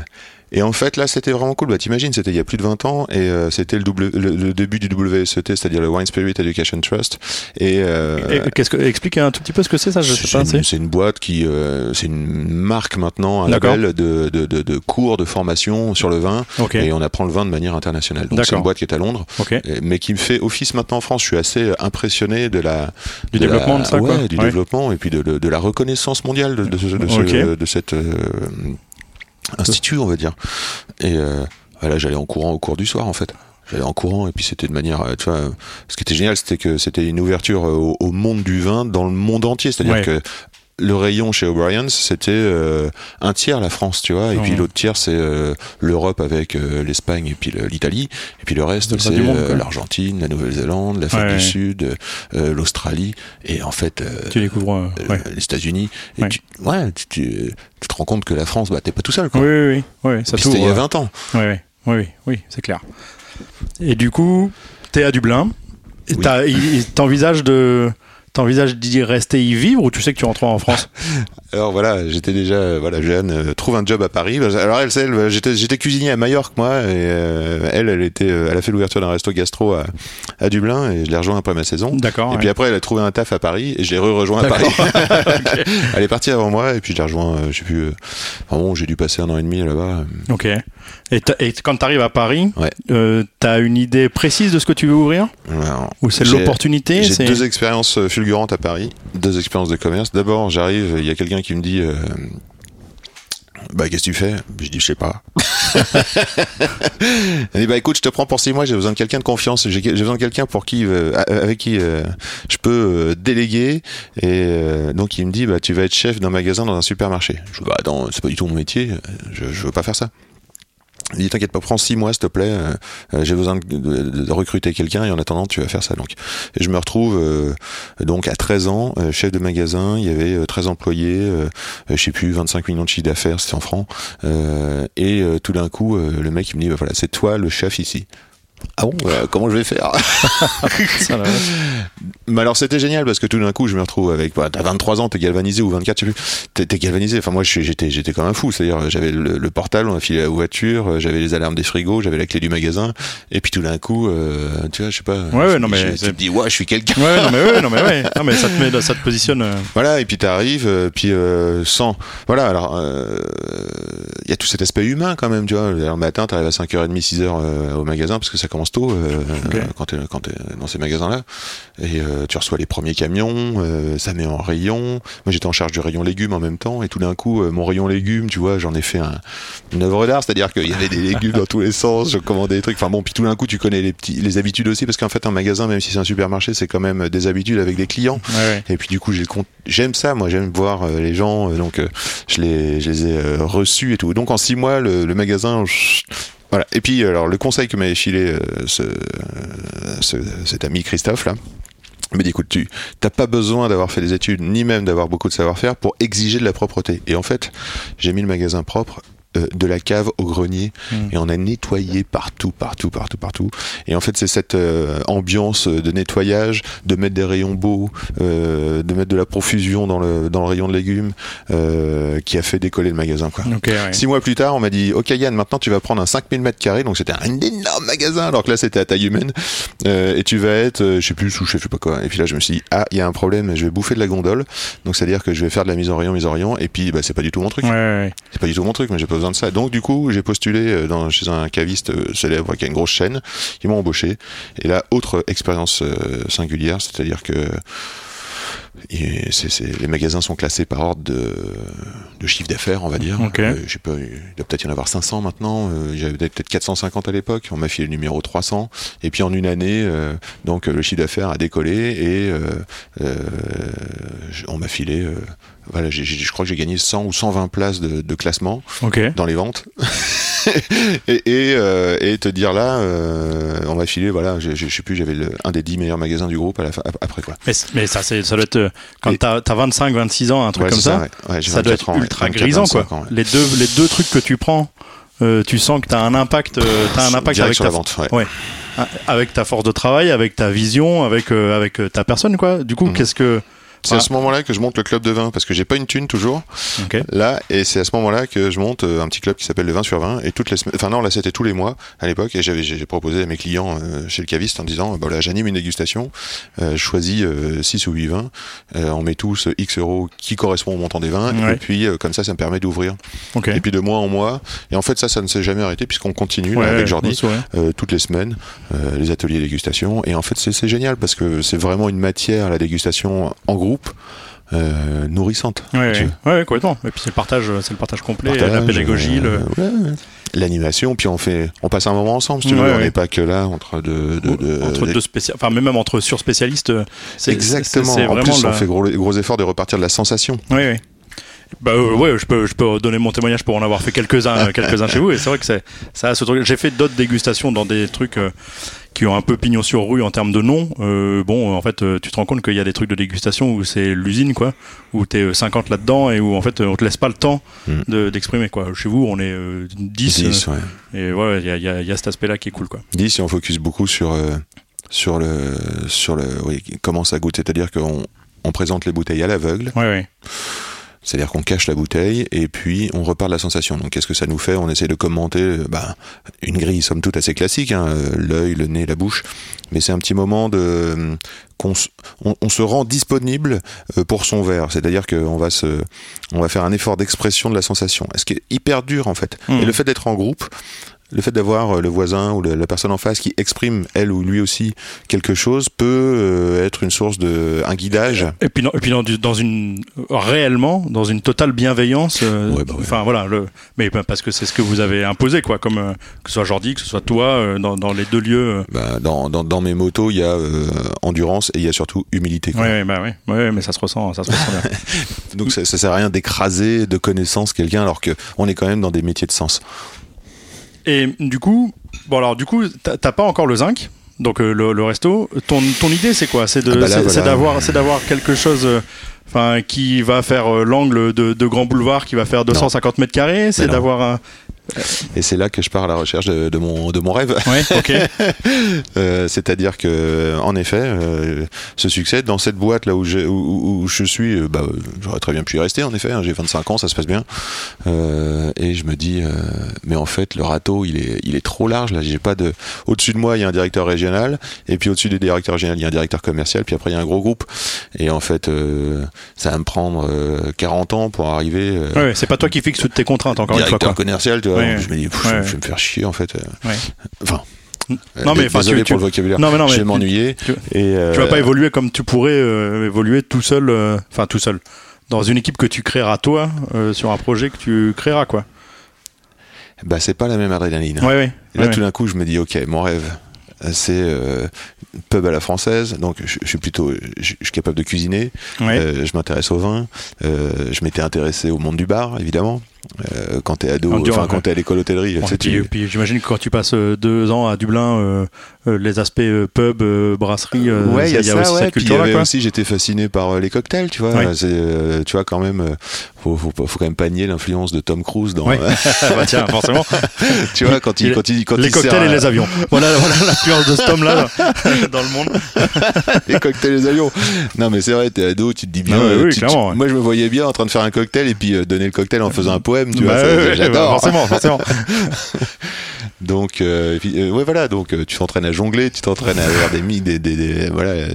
et en fait là c'était vraiment cool bah t'imagines c'était il y a plus de 20 ans et euh, c'était le, le, le début du WSET c'est-à-dire le Wine Spirit Education Trust et, euh, Et Qu'est-ce que, explique un tout petit peu ce que c'est, ça, je sais c'est pas. une, c'est- une boîte qui, euh, c'est une marque maintenant, un label de, de, de, de cours de formation sur le vin, Ok, et on apprend le vin de manière internationale. Donc c'est une boîte qui est à Londres, ok. et- mais qui me fait office maintenant en France. Je suis assez impressionné de la Du de la- développement de ça, ouais, quoi. du Ouais. développement et puis de, de, de la reconnaissance mondiale de, de, ce- de, ce- Ok. de cette euh, institut, on va dire. Et euh, voilà, j'allais en courant au cours du soir en fait. J'allais en courant et puis c'était de manière, euh, tu vois, ce qui était génial, c'était que c'était une ouverture euh, au, au monde du vin dans le monde entier. C'est-à-dire Ouais. que le rayon chez O'Brien's, c'était euh, un tiers la France, tu vois, et puis l'autre tiers c'est euh, l'Europe avec euh, l'Espagne et puis l'Italie, et puis le reste c'est l'Argentine, la Nouvelle-Zélande, l'Afrique Ouais, du ouais. Sud, l'Australie, et en fait Tu découvres. ouais. les États-Unis. Et Ouais. tu, ouais, tu, tu- tu te rends compte que la France, bah, t'es pas tout seul, quoi. Oui, oui, oui, ça c'était il y a t'ouvre. 20 ans. Oui, oui, oui, c'est clair. Et du coup, t'es à Dublin. Oui. T'envisages de. T'envisages d'y rester y vivre ou tu sais que tu rentres en France *laughs* Alors voilà, j'étais déjà euh, voilà jeune, euh, trouve un job à Paris. Alors elle, elle, euh, j'étais j'étais cuisinier à Majorque moi, et euh, elle, elle était, elle a fait l'ouverture d'un resto gastro à, à Dublin et je l'ai rejoint après ma saison. D'accord. Et ouais. puis après, elle a trouvé un taf à Paris et je l'ai re-rejoint à Paris. *laughs* *laughs* elle est partie avant moi et puis je l'ai rejoint, je sais plus. enfin bon, j'ai dû passer un an et demi là-bas. Ok. Et, quand t'arrives à Paris, Ouais. euh, t'as une idée précise de ce que tu veux ouvrir Ou c'est l'opportunité J'ai deux expériences euh, fulgurantes à Paris, deux expériences de commerce. D'abord, j'arrive, il y a quelqu'un qui me dit euh, Bah, qu'est-ce que tu fais? Je dis Je sais pas. *laughs* Il dit Bah, écoute, je te prends pour six mois, j'ai besoin de quelqu'un de confiance, j'ai besoin de quelqu'un pour qui, euh, avec qui je peux déléguer. Et donc, il me dit Bah, tu vas être chef d'un magasin dans un supermarché. Je dis Bah, attends, c'est pas du tout mon métier, je, je veux pas faire ça. Il dit t'inquiète pas, prends six mois s'il te plaît. euh, euh, J'ai besoin de, de- de recruter quelqu'un et en attendant tu vas faire ça. Donc, et je me retrouve euh, donc à 13 ans, euh, chef de magasin. Il y avait euh, 13 employés, euh, euh, je sais plus 25 millions de chiffre d'affaires, c'était en francs. Euh, et euh, tout d'un coup, euh, le mec il me dit bah, voilà c'est toi le chef ici. Ah bon euh, Comment je vais faire. *laughs* Mais alors c'était génial parce que tout d'un coup je me retrouve avec bah, t'as 23 ans t'es galvanisé ou 24 je sais plus. T'es, galvanisé. Enfin moi j'étais j'étais comme un fou. C'est à dire j'avais le, le portable on a filé la voiture j'avais les alarmes des frigos j'avais la clé du magasin. Et puis tout d'un coup euh, tu vois je sais pas. Ouais, ouais, non, mais je, tu te dis ouais je suis quelqu'un. Ouais, non, mais ouais, non, mais ouais. *laughs* Non, mais ça te met, ça te positionne. euh, voilà et puis t'arrives puis sans. Voilà alors il y a tout cet aspect humain quand même tu vois. Alors, le matin t'arrives à 5h30 6h euh, au magasin parce que ça commence tôt euh, quand quand t'es dans ces magasins là et euh, tu reçois les premiers camions euh, ça met en rayon. Moi j'étais en charge du rayon légumes en même temps. Et tout d'un coup mon rayon légumes tu vois j'en ai fait un, une œuvre d'art. C'est à dire qu'il y avait des légumes dans tous les sens. Je commandais des trucs. Enfin bon puis tout d'un coup tu connais les petits les habitudes aussi. Parce qu'en fait un magasin même si c'est un supermarché c'est quand même des habitudes avec des clients. Ouais, ouais. et puis du coup, j'aime ça, moi j'aime voir les gens, donc je, les, je les ai reçus et tout. Donc en six mois, le, le magasin, voilà. Et puis alors le conseil que m'avait filé euh, ce- cet ami Christophe là. dit écoute tu t'as pas besoin d'avoir fait des études ni même d'avoir beaucoup de savoir-faire pour exiger de la propreté et en fait j'ai mis le magasin propre euh, de la cave au grenier Mm. et on a nettoyé partout partout partout partout et en fait c'est cette euh, ambiance de nettoyage de mettre des rayons beaux euh, de mettre de la profusion dans le dans le rayon de légumes euh, qui a fait décoller le magasin quoi Ok, ouais. Six mois plus tard, on m'a dit Ok Yann, maintenant tu vas prendre un 5000 mètres carrés, donc c'était un énorme magasin, alors que là c'était à taille humaine, Euh, et tu vas être, euh, je sais plus, sous-chef, je sais pas quoi. Et puis là je me suis dit Ah, il y a un problème, je vais bouffer de la gondole, donc c'est à dire que je vais faire de la mise en rayon, mise en rayon, et puis bah, c'est pas du tout mon truc. Ouais, ouais, C'est pas du tout mon truc, mais j'ai pas Donc du coup, j'ai postulé euh, chez un caviste euh, célèbre qui a une grosse chaîne, qui m'a embauché. Et là, autre expérience euh, singulière, c'est-à-dire que Et les magasins sont classés par ordre de, de chiffre d'affaires, on va dire. Euh, je sais pas, il doit peut-être y en avoir 500 maintenant. Euh, J'avais peut-être 450 à l'époque. On m'a filé le numéro 300. Et puis en une année, euh, donc le chiffre d'affaires a décollé et on m'a filé. je crois que j'ai gagné 100 ou 120 places de, de classement dans les ventes. *laughs* et, et, euh, et te dire là, euh, on m'a filé, voilà, je, je, je sais plus, j'avais un des 10 meilleurs magasins du groupe à la fin, ap- après quoi. Mais, ça, ça doit être. euh, Quand t'as, t'as 25, 26 ans, un truc Ouais, comme ça, ouais. Ça doit 24 être ans, ultra 24, grisant, quoi. 25 ans, ouais. Les, deux, les deux trucs que tu prends, euh, tu sens que t'as un impact, euh, t'as un impact Direct avec sur ta, vente, ouais. Ouais. Ah, avec ta force de travail, avec ta vision, avec, euh, avec euh, ta personne, quoi. Du coup, Mhm. qu'est-ce que. C'est Ah. à ce moment-là que je monte le club de vin parce que j'ai pas une thune toujours Ok. là et c'est à ce moment-là que je monte euh, un petit club qui s'appelle le 20 sur 20 et toutes les semaines enfin non là c'était tous les mois à l'époque et j'avais j'ai proposé à mes clients euh, chez le caviste en disant bah là j'anime une dégustation euh, je choisis 6 ou 8 vins euh, on met tous X euros qui correspond au montant des vins Ouais. et puis euh, comme ça ça me permet d'ouvrir Ok. et puis de mois en mois et en fait ça ça ne s'est jamais arrêté puisqu'on continue là, avec Jordi euh, toutes les semaines, euh, les ateliers dégustation. Et en fait, c'est c'est génial parce que c'est vraiment une matière, la dégustation en groupe, euh, nourrissante. Tu ouais, ouais, complètement. Et puis c'est le partage, euh, c'est le partage complet, Partage, la pédagogie, euh, le. ouais, ouais. l'animation, puis on fait, on passe un moment ensemble. Si tu veux. on n'est pas que là entre deux, de, de- entre deux spécialistes, enfin même entre surspécialistes, euh, c'est Exactement. en plus, la- on fait gros, gros efforts de repartir de la sensation. Oui, oui. Bah euh, ouais, je peux, je peux donner mon témoignage pour en avoir fait quelques-uns, quelques-uns chez vous. Et c'est vrai que c'est, ça a ce truc. J'ai fait d'autres dégustations dans des trucs euh, qui ont un peu pignon sur rue en termes de nom. Euh, bon, en fait, euh, tu te rends compte qu'il y a des trucs de dégustation où c'est l'usine, quoi, où t'es euh, 50 là-dedans et où en fait on te laisse pas le temps Mm. de- d'exprimer, quoi. Chez vous, on est euh, 10, 10, ouais. euh, et ouais, il y a, y a- y a cet aspect-là qui est cool, quoi. 10 et on focus beaucoup sur, euh, sur le, sur le, oui, comment ça goûte. C'est-à-dire qu'on on présente les bouteilles à l'aveugle. Ouais, ouais. C'est-à-dire qu'on cache la bouteille et puis on repart de la sensation. Donc qu'est-ce que ça nous fait? On essaie de commenter euh, bah, une grille somme toute assez classique, hein, euh, l'œil, le nez, la bouche. Mais c'est un petit moment de euh, qu'on on, on se rend disponible pour son verre. C'est-à-dire qu'on va se, on va faire un effort d'expression de la sensation. Ce qui est hyper dur en fait. Mhm. Et le fait d'être en groupe, le fait d'avoir euh, le voisin ou le- la personne en face qui exprime elle ou lui aussi quelque chose peut euh, être une source de un guidage. Et puis, dans, et puis dans, du- dans une réellement dans une totale bienveillance. euh, Ouais, bah ouais. Enfin voilà, le, mais ben, parce que c'est ce que vous avez imposé quoi, comme euh, que ce soit Jordi, que ce soit toi, dans, dans les deux lieux. Bah, dans, dans, dans mes motos, il y a endurance et il y a surtout humilité. Ouais, ouais, bah mais ça se ressent, ça se ressent bien. *laughs* Donc ça, ça sert à rien d'écraser de connaissances quelqu'un alors que on est quand même dans des métiers de sens. Et du coup, bon alors du coup, t'as pas encore le zinc. Donc euh, le, le resto, ton, ton idée c'est quoi? C'est de, Ah bah c'est- voilà. d'avoir, c'est d'avoir quelque chose, euh, enfin qui va faire euh, l'angle de, de Grand Boulevard, qui va faire 250 mètres carrés. C'est non. d'avoir un. Et c'est là que je pars à la recherche de, de mon, de mon rêve. Ouais, ok. *laughs* Euh, C'est-à-dire que, en effet, euh, ce succès dans cette boîte là où je, où, je suis, euh, bah, j'aurais très bien pu y rester. En effet, hein, j'ai 25 ans, ça se passe bien. Euh, et je me dis, mais en fait, le râteau, il est, il est trop large. Là, j'ai pas de. Au-dessus de moi, il y a un directeur régional, et puis au-dessus des directeurs régionaux, il y a un directeur commercial, puis après il y a un gros groupe. Et en fait, ça va me prendre euh, 40 ans pour arriver. Ouais, c'est pas toi qui fixes toutes tes contraintes encore une fois directeur quoi. commercial, tu vois. Ouais, je me dis, pff, ouais, je, vais me faire chier en fait. euh. Enfin. Non, euh, mais, enfin, désolé tu- tu- pour le vocabulaire. Non mais non je mais vais m'ennuyer. tu- Et euh, Tu vas pas évoluer comme tu pourrais euh, évoluer tout seul, euh, enfin tout seul, dans une équipe que tu créeras toi, euh, sur un projet que tu créeras quoi. Bah, c'est pas la même adrénaline. Ouais, ouais. Et là, ouais. tout d'un coup, je me dis, ok, mon rêve, euh, c'est euh, pub à la française. Donc, je, je suis plutôt, je, je suis capable de cuisiner. Euh, je m'intéresse au vin. Euh, je m'étais intéressé au monde du bar, évidemment. Euh, quand t'es ado, enfin ouais. quand t'es à l'école hôtellerie, Bon, puis, tu- puis j'imagine que quand tu passes euh, deux ans à Dublin, euh, euh, les aspects pub, brasserie, ouais, il y a, ça, aussi ouais. cette y culture-là. avait quoi. aussi, j'étais fasciné par les cocktails, tu vois. C'est, tu vois, quand même, faut, faut, faut quand même pas nier l'influence de Tom Cruise dans, Ouais. euh, *laughs* bah, tiens, forcément. *laughs* tu vois, quand il, Il- quand il, quand les il sert cocktails et les avions. *laughs* Voilà, voilà l'influence de cet homme-là dans le monde. les cocktails et les avions. Non, mais c'est vrai, t'es ado, tu te dis bien. Ah oui, tu-. Moi, je me voyais bien en train de faire un cocktail et puis donner le cocktail en faisant un poème, tu Bah, vois. ouais, J'adore. bah, forcément, forcément. *laughs* Donc, euh, puis, euh, ouais, voilà. Donc, euh, tu t'entraînes à jongler, tu t'entraînes à avoir des des, des, des- voilà. euh,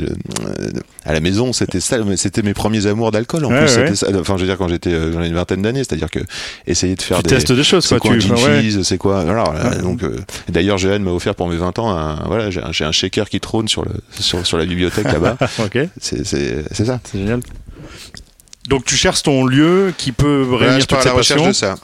à la maison, c'était ça. C'était mes premiers amours d'alcool. En Ouais, plus, ouais. ça. Enfin, je veux dire, quand j'étais, euh, j'en ai une vingtaine d'années, c'est-à-dire que essayer de faire Tu des. testes des choses, quoi. quoi tu, gin cheese, c'est quoi donc euh, d'ailleurs Jéhan m'a offert pour mes 20 ans un, voilà j'ai un, un shaker qui trône sur le sur, sur la bibliothèque là-bas *laughs* Ok, c'est c'est c'est ça c'est génial. Donc tu cherches ton lieu qui peut réunir toutes à ces passions ça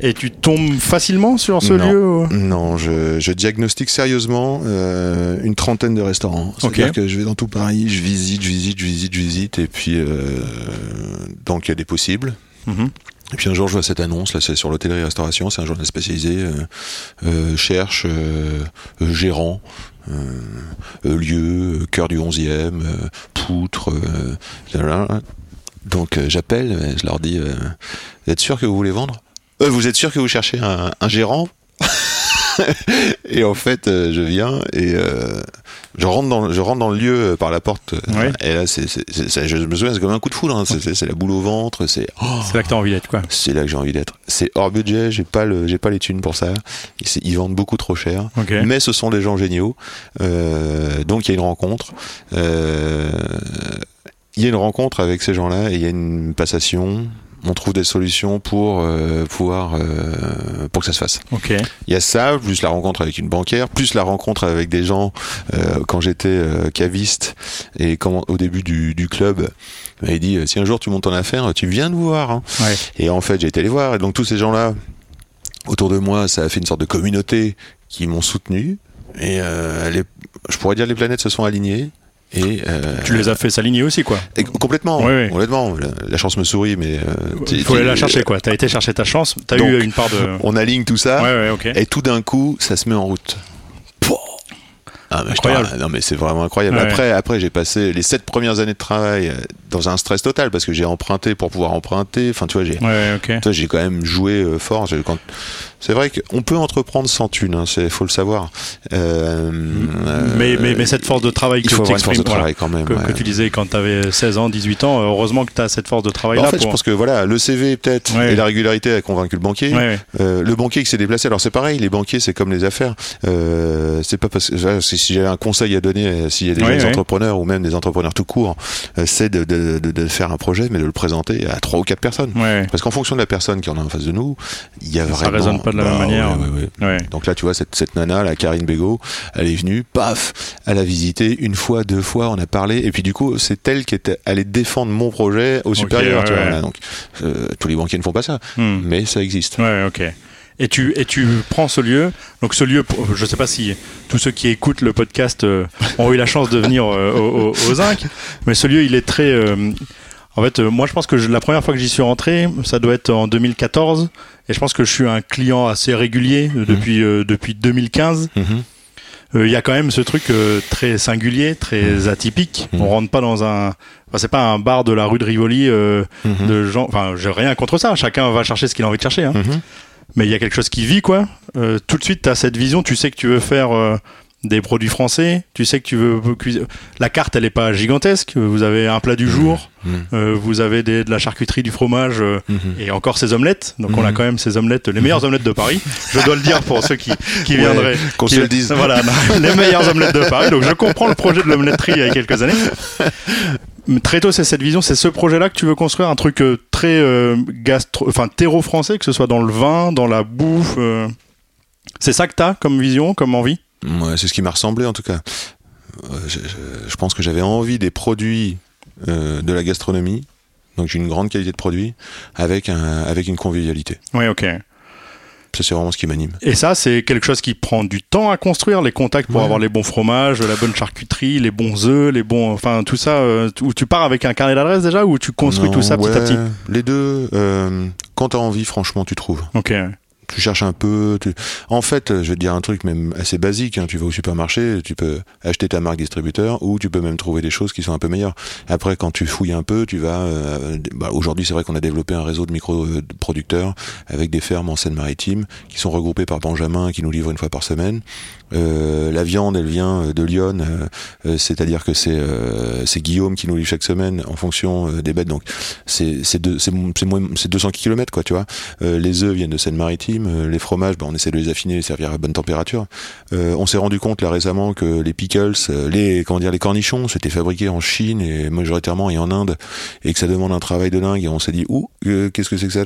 et tu tombes facilement sur ce Non. lieu Non, je, je diagnostique sérieusement euh, une trentaine de restaurants. C'est-à-dire que je vais dans tout Paris, je visite, je visite, je visite, je visite, et puis euh, donc il y a des possibles. Mhm. Et puis un jour, je vois cette annonce, là, c'est sur l'hôtellerie-restauration, c'est un journal spécialisé, euh, euh, cherche euh, gérant, lieu, cœur du 11e, euh, poutre. Donc euh, j'appelle, euh, je leur dis, euh, vous êtes sûr que vous voulez vendre? Euh, Vous êtes sûr que vous cherchez un, un gérant? *laughs* Et en fait, euh, je viens et euh, je rentre dans je rentre dans le lieu par la porte. Ouais. Et là, c'est, je me souviens, c'est comme un coup de foudre. hein. C'est, la boule au ventre. C'est oh, C'est là que t'as envie d'être, quoi. c'est là que j'ai envie d'être. C'est hors budget. J'ai pas le j'ai pas les thunes pour ça. Ils vendent beaucoup trop cher. Ok. Mais ce sont des gens géniaux. Euh, donc il y a une rencontre. Euh, il y a une rencontre avec ces gens-là et il y a une passation. On trouve des solutions pour euh, pouvoir euh, pour que ça se fasse. Ok. Il y a ça, plus la rencontre avec une banquière, plus la rencontre avec des gens euh, quand j'étais euh, caviste et quand, au début du, du club. Il m'avait dit euh, si un jour tu montes en affaire, tu viens nous voir. hein. Ouais. Et en fait, j'ai été les voir. Et donc tous ces gens-là autour de moi, ça a fait une sorte de communauté qui m'ont soutenu. Et euh, les- je pourrais dire les planètes se sont alignées. Et, euh, Tu les as fait s'aligner aussi, quoi. et complètement, complètement. La, la chance me sourit, mais euh, Il faut aller la chercher, quoi. T'as été chercher ta chance. T'as eu une part de. On aligne tout ça. Ouais, ouais, ok. Et tout d'un coup, ça se met en route. Ah, mais te- non mais c'est vraiment incroyable. Ouais. Après, après j'ai passé les sept premières années de travail euh, dans un stress total parce que j'ai emprunté pour pouvoir emprunter. Enfin, tu vois, j'ai, Ouais, tu quand même joué euh, fort. Quand- C'est vrai qu'on peut entreprendre sans thune, hein, c'est faut le savoir. Euh, mais, mais, mais cette force de travail il que une force de voilà, travail quand même. que, ouais. que tu disais quand t'avais 16 ans, 18 ans, heureusement que t'as cette force de travail Bah, là. en fait, je pense que voilà, le CV peut-être Ouais. et la régularité a convaincu le banquier. Ouais. Euh, le banquier qui s'est déplacé, alors c'est pareil, les banquiers c'est comme les affaires. Euh, c'est pas parce que si j'ai un conseil à donner, euh, s'il y a des jeunes entrepreneurs ou même des entrepreneurs tout court, euh, c'est de, de, de, de faire un projet, mais de le présenter à trois ou quatre personnes. Parce qu'en fonction de la personne qui en a en face de nous, il y a Ça vraiment. résonne pas de la même manière. ouais. ouais. Donc là, tu vois, cette, cette nana, la Karine Bégaud, elle est venue, paf, elle a visité une fois, deux fois, on a parlé, et puis du coup, c'est elle qui était allée défendre mon projet au supérieur. ouais, tu vois, ouais. voilà. donc, euh, tous les banquiers ne font pas ça, Hmm. mais ça existe. Ouais, ok. Et tu, et tu prends ce lieu. Donc ce lieu, je sais pas si tous ceux qui écoutent le podcast euh, ont eu la chance de venir euh, au, au, au Zinc, mais ce lieu, il est très. euh, en fait, moi, je pense que je- la première fois que j'y suis rentré, ça doit être en 2014, et je pense que je suis un client assez régulier euh, depuis depuis 2015. Mhm. Euh, Il y a quand même ce truc euh, très singulier, très atypique. Mhm. On rentre pas dans un. Enfin, c'est pas un bar de la rue de Rivoli euh, Mhm. de gens. Enfin, j'ai rien contre ça. Chacun va chercher ce qu'il a envie de chercher. Hein. Mais il y a quelque chose qui vit, quoi. Euh, tout de suite, tu as cette vision. Tu sais que tu veux faire euh, des produits français. Tu sais que tu veux cuisiner. La carte, elle est pas gigantesque. Vous avez un plat du jour. Mhm. euh, vous avez des- de la charcuterie, du fromage. Mhm. et encore ces omelettes. Donc on a quand même ces omelettes, les meilleures omelettes de Paris. Je dois le dire pour ceux qui, qui Ouais, viendraient. qu'on se le dise. Voilà, *laughs* les meilleures omelettes de Paris. Donc je comprends le projet de l'omeletterie il y a quelques années. Très tôt, c'est cette vision, c'est ce projet-là que tu veux construire, un truc euh, très euh, gastro, enfin terreau français, que ce soit dans le vin, dans la bouffe. euh. C'est ça que t'as comme vision, comme envie? Ouais, c'est ce qui m'a ressemblé en tout cas. Euh, Je, je- je pense que j'avais envie des produits euh, de la gastronomie, donc j'ai une grande qualité de produits, avec, un, avec une convivialité. Oui, ok. Ça, c'est vraiment ce qui m'anime. Et ça, c'est quelque chose qui prend du temps à construire, les contacts pour Ouais. avoir les bons fromages, la bonne charcuterie, les bons œufs, les bons, enfin tout ça. euh, où tu pars avec un carnet d'adresses déjà ou tu construis Non, tout ça petit à ouais, petit. Les deux, euh, quand t'as envie, franchement, tu trouves. Ok. Tu cherches un peu. tu- En fait, je vais te dire un truc même assez basique. hein. Tu vas au supermarché, tu peux acheter ta marque distributeur ou tu peux même trouver des choses qui sont un peu meilleures. Après, quand tu fouilles un peu, tu vas. euh, bah, Aujourd'hui, c'est vrai qu'on a développé un réseau de micro-producteurs avec des fermes en Seine-Maritime qui sont regroupés par Benjamin qui nous livre une fois par semaine. Euh, la viande, elle vient de Lyon, euh, euh, c'est-à-dire que c'est euh, c'est Guillaume qui nous livre chaque semaine en fonction euh, des bêtes. Donc c'est c'est deux- c'est c'est moins- c'est 200 km quoi, tu vois. Euh, les œufs viennent de Seine-Maritime. Légumes, euh, les fromages, ben, on essaie de les affiner, les servir à bonne température. Euh, on s'est rendu compte là récemment que les pickles, euh, les comment dire, les cornichons, c'était fabriqué en Chine et majoritairement et en Inde, et que ça demande un travail de dingue. Et on s'est dit, ouh, euh, qu'est-ce que c'est que ça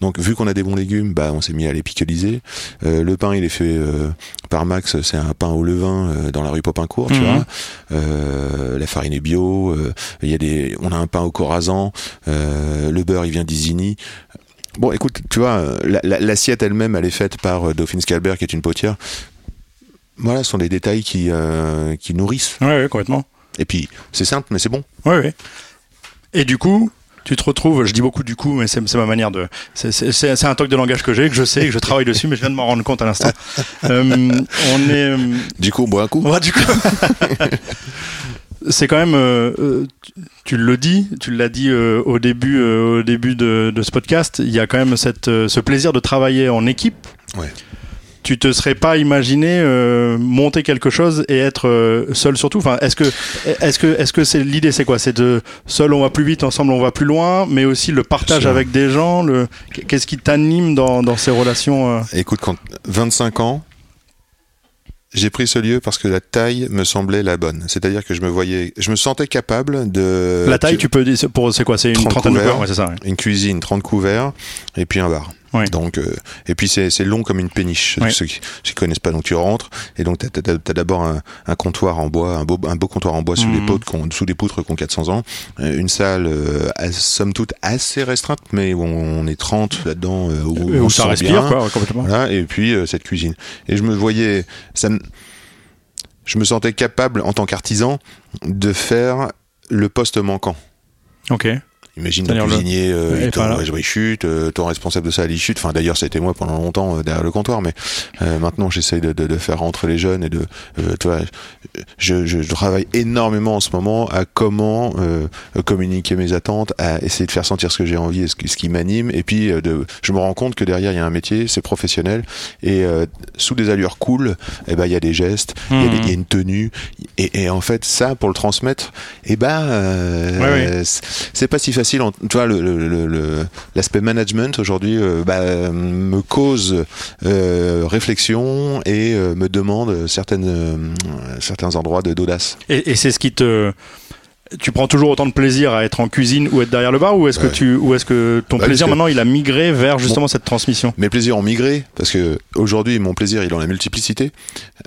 Donc vu qu'on a des bons légumes, bah on s'est mis à les pickleiser. Euh, le pain, il est fait euh, par Max, c'est un pain au levain euh, dans la rue Popincourt, tu Mhm. vois. Euh, la farine est bio. euh, Il y a des, on a un pain au corazan. euh, le beurre, il vient d'Isigny. Bon, écoute, tu vois, euh, la- la- l'assiette elle-même, elle est faite par euh, Dauphine Scalbert, qui est une potière. Voilà, ce sont des détails qui, euh, qui nourrissent. Ouais, ouais, complètement. Et puis, c'est simple, mais c'est bon. Ouais, ouais. Et du coup, tu te retrouves, je dis beaucoup du coup, mais c'est ma manière de. c'est- un toc de langage que j'ai, que je sais, que je travaille dessus, mais je viens de m'en rendre compte à l'instant. *laughs* Euh, on est. Du coup, on boit un coup. Ouais, du coup. *laughs* C'est quand même, euh, euh, tu, le dis, tu l'as dit euh, au début, euh, au début de, de ce podcast. Il y a quand même cette, ce plaisir de travailler en équipe. Ouais. Tu te serais pas imaginé monter quelque chose et être seul surtout. Enfin, est-ce que, est-ce que, est-ce que c'est l'idée, c'est quoi? C'est de seul on va plus vite, ensemble on va plus loin, mais aussi le partage avec des gens. Le, qu'est-ce qui t'anime dans, dans ces relations Écoute, quand 25 ans, j'ai pris ce lieu parce que la taille me semblait la bonne. C'est-à-dire que je me voyais, je me sentais capable de. La taille, tu peux dire, pour, c'est quoi C'est une 30 trentaine de couverts. couverts, ouais, c'est ça. ouais. Une cuisine, 30 couverts, et puis un bar. Donc, euh, et puis c'est long comme une péniche. Ouais. Ceux qui ne connaissent pas, donc tu rentres, et donc tu as, d'abord un, un comptoir en bois, un beau, un beau comptoir en bois sous, Mhm. des potes, qu'on- sous des poutres qui ont 400 ans, euh, une salle, euh, à- somme toute, assez restreinte, mais où on est 30 là-dedans, euh, où, on où se ça respire, bien. quoi, complètement. Voilà, et puis cette cuisine. Et je me voyais, ça je me sentais capable en tant qu'artisan de faire le poste manquant. Ok. Imagine ton le- cuisinier, euh, il ouais, il chute, euh, ton responsable de ça, il chute. Enfin, d'ailleurs, été moi pendant longtemps euh, derrière le comptoir, mais euh, maintenant, j'essaye de, de, de faire rentrer les jeunes et de, euh, tu vois, je, je, travaille énormément en ce moment à comment euh, communiquer mes attentes, à essayer de faire sentir ce que j'ai envie et ce, qui- ce qui m'anime. Et puis, euh, de, je me rends compte que derrière, il y a un métier, c'est professionnel, et euh, sous des allures cool, eh ben, il y a des gestes, il y a des- Mhm. il y, a une tenue, et, et en fait, ça, pour le transmettre, eh ben, euh, Ouais, c'est pas si facile. En, tu vois, l'aspect management aujourd'hui euh, bah, me cause euh, réflexion et euh, me demande certaines, certains endroits d'audace. Et c'est ce qui te. Tu prends toujours autant de plaisir à être en cuisine ou être derrière le bar ou est-ce que tu ou est-ce que ton Bah, plaisir que- maintenant il a migré vers justement cette transmission? Mes plaisirs ont migré parce que aujourd'hui mon plaisir il est dans la multiplicité.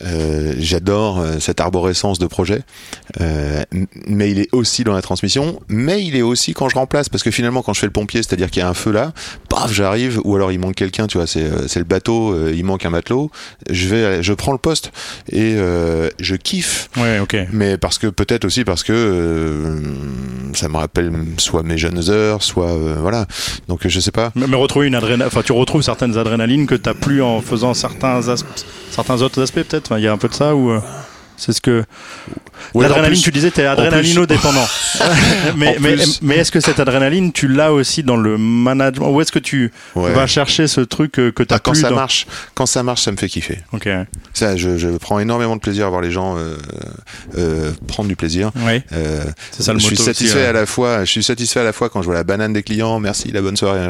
Euh, J'adore euh, cette arborescence de projets, euh, mais il est aussi dans la transmission. Mais il est aussi quand je remplace parce que finalement quand je fais le pompier, c'est-à-dire qu'il y a un feu là, paf j'arrive ou alors il manque quelqu'un, tu vois, c'est euh, c'est le bateau, euh, il manque un matelot. Je vais, je prends le poste et euh, je kiffe. Ouais, ok. Mais parce que peut-être aussi parce que euh, ça me rappelle soit mes jeunes heures, soit euh, voilà. Donc je sais pas. Mais, retrouver une adrénaline, enfin tu retrouves certaines adrénalines que t'as plus en faisant certains certains autres aspects peut-être? Il y a un peu de ça ou euh, c'est ce que Ouais, l'adrénaline. Tu disais t'es adrénalino-dépendant. *laughs* *laughs* mais mais, mais est-ce que cette adrénaline tu l'as aussi dans le management? Ou est-ce que tu Ouais. vas chercher ce truc euh, que t'as Ah, quand plus ça dans... marche, quand ça marche, ça me fait kiffer. Ok. Ça, je, je prends énormément de plaisir à voir les gens euh, euh, prendre du plaisir. Euh, C'est ça le je suis aussi, satisfait ouais. à la fois. Je suis satisfait à la fois quand je vois la banane des clients, merci, la bonne soirée,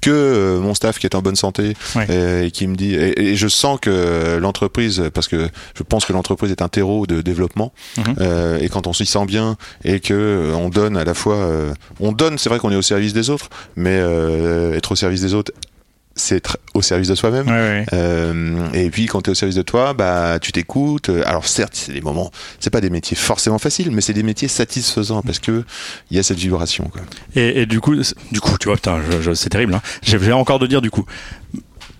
que mon staff qui est en bonne santé et qui me dit. Et, et je sens que l'entreprise, parce que je pense que l'entreprise est un terreau de développement. Mhm. euh, et quand on s'y sent bien et que euh, on donne à la fois, euh, on donne. C'est vrai qu'on est au service des autres, mais être au service des autres, c'est être au service de soi-même. Ouais, ouais. Euh, et puis quand tu es au service de toi, bah tu t'écoutes. Alors certes, c'est des moments, c'est pas des métiers forcément faciles, mais c'est des métiers satisfaisants parce que il y a cette vibration. Quoi. Et, et du coup, du coup, tu vois, putain, c'est terrible. Hein. J'ai encore de dire du coup.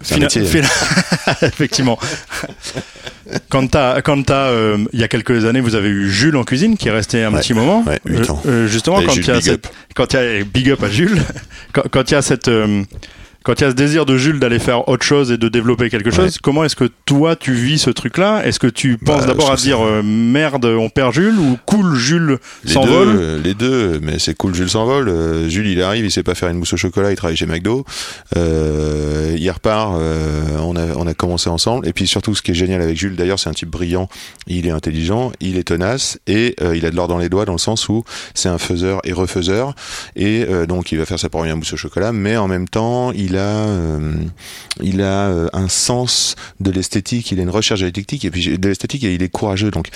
Fina- métier. fina- *laughs* Effectivement. quand t'as, quand t'as, euh, il y a quelques années, vous avez eu Jules en cuisine qui est resté un Ouais, petit moment. ouais, ans. Euh, justement, quand il y a cette, quand il y a big up à Jules, *laughs* quand, quand il y a cette, euh, quand il y a ce désir de Jules d'aller faire autre chose et de développer quelque chose, comment est-ce que toi tu vis ce truc-là? Est-ce que tu penses Bah, d'abord à dire euh, merde, on perd Jules ou cool, Jules Les s'envole? euh, les deux, mais c'est cool. Jules s'envole. Euh, Jules, il arrive, il sait pas faire une mousse au chocolat, il travaille chez McDo. Euh, il repart. on a on a commencé ensemble. Et puis surtout, ce qui est génial avec Jules, d'ailleurs, c'est un type brillant. Il est intelligent, il est tenace et il a de l'or dans les doigts dans le sens où c'est un faiseur et refaiseur. Et donc, il va faire sa première mousse au chocolat, mais en même temps, il il a, euh, il a euh, un sens de l'esthétique, il a une recherche de l'esthétique et puis de l'esthétique et il est courageux. Donc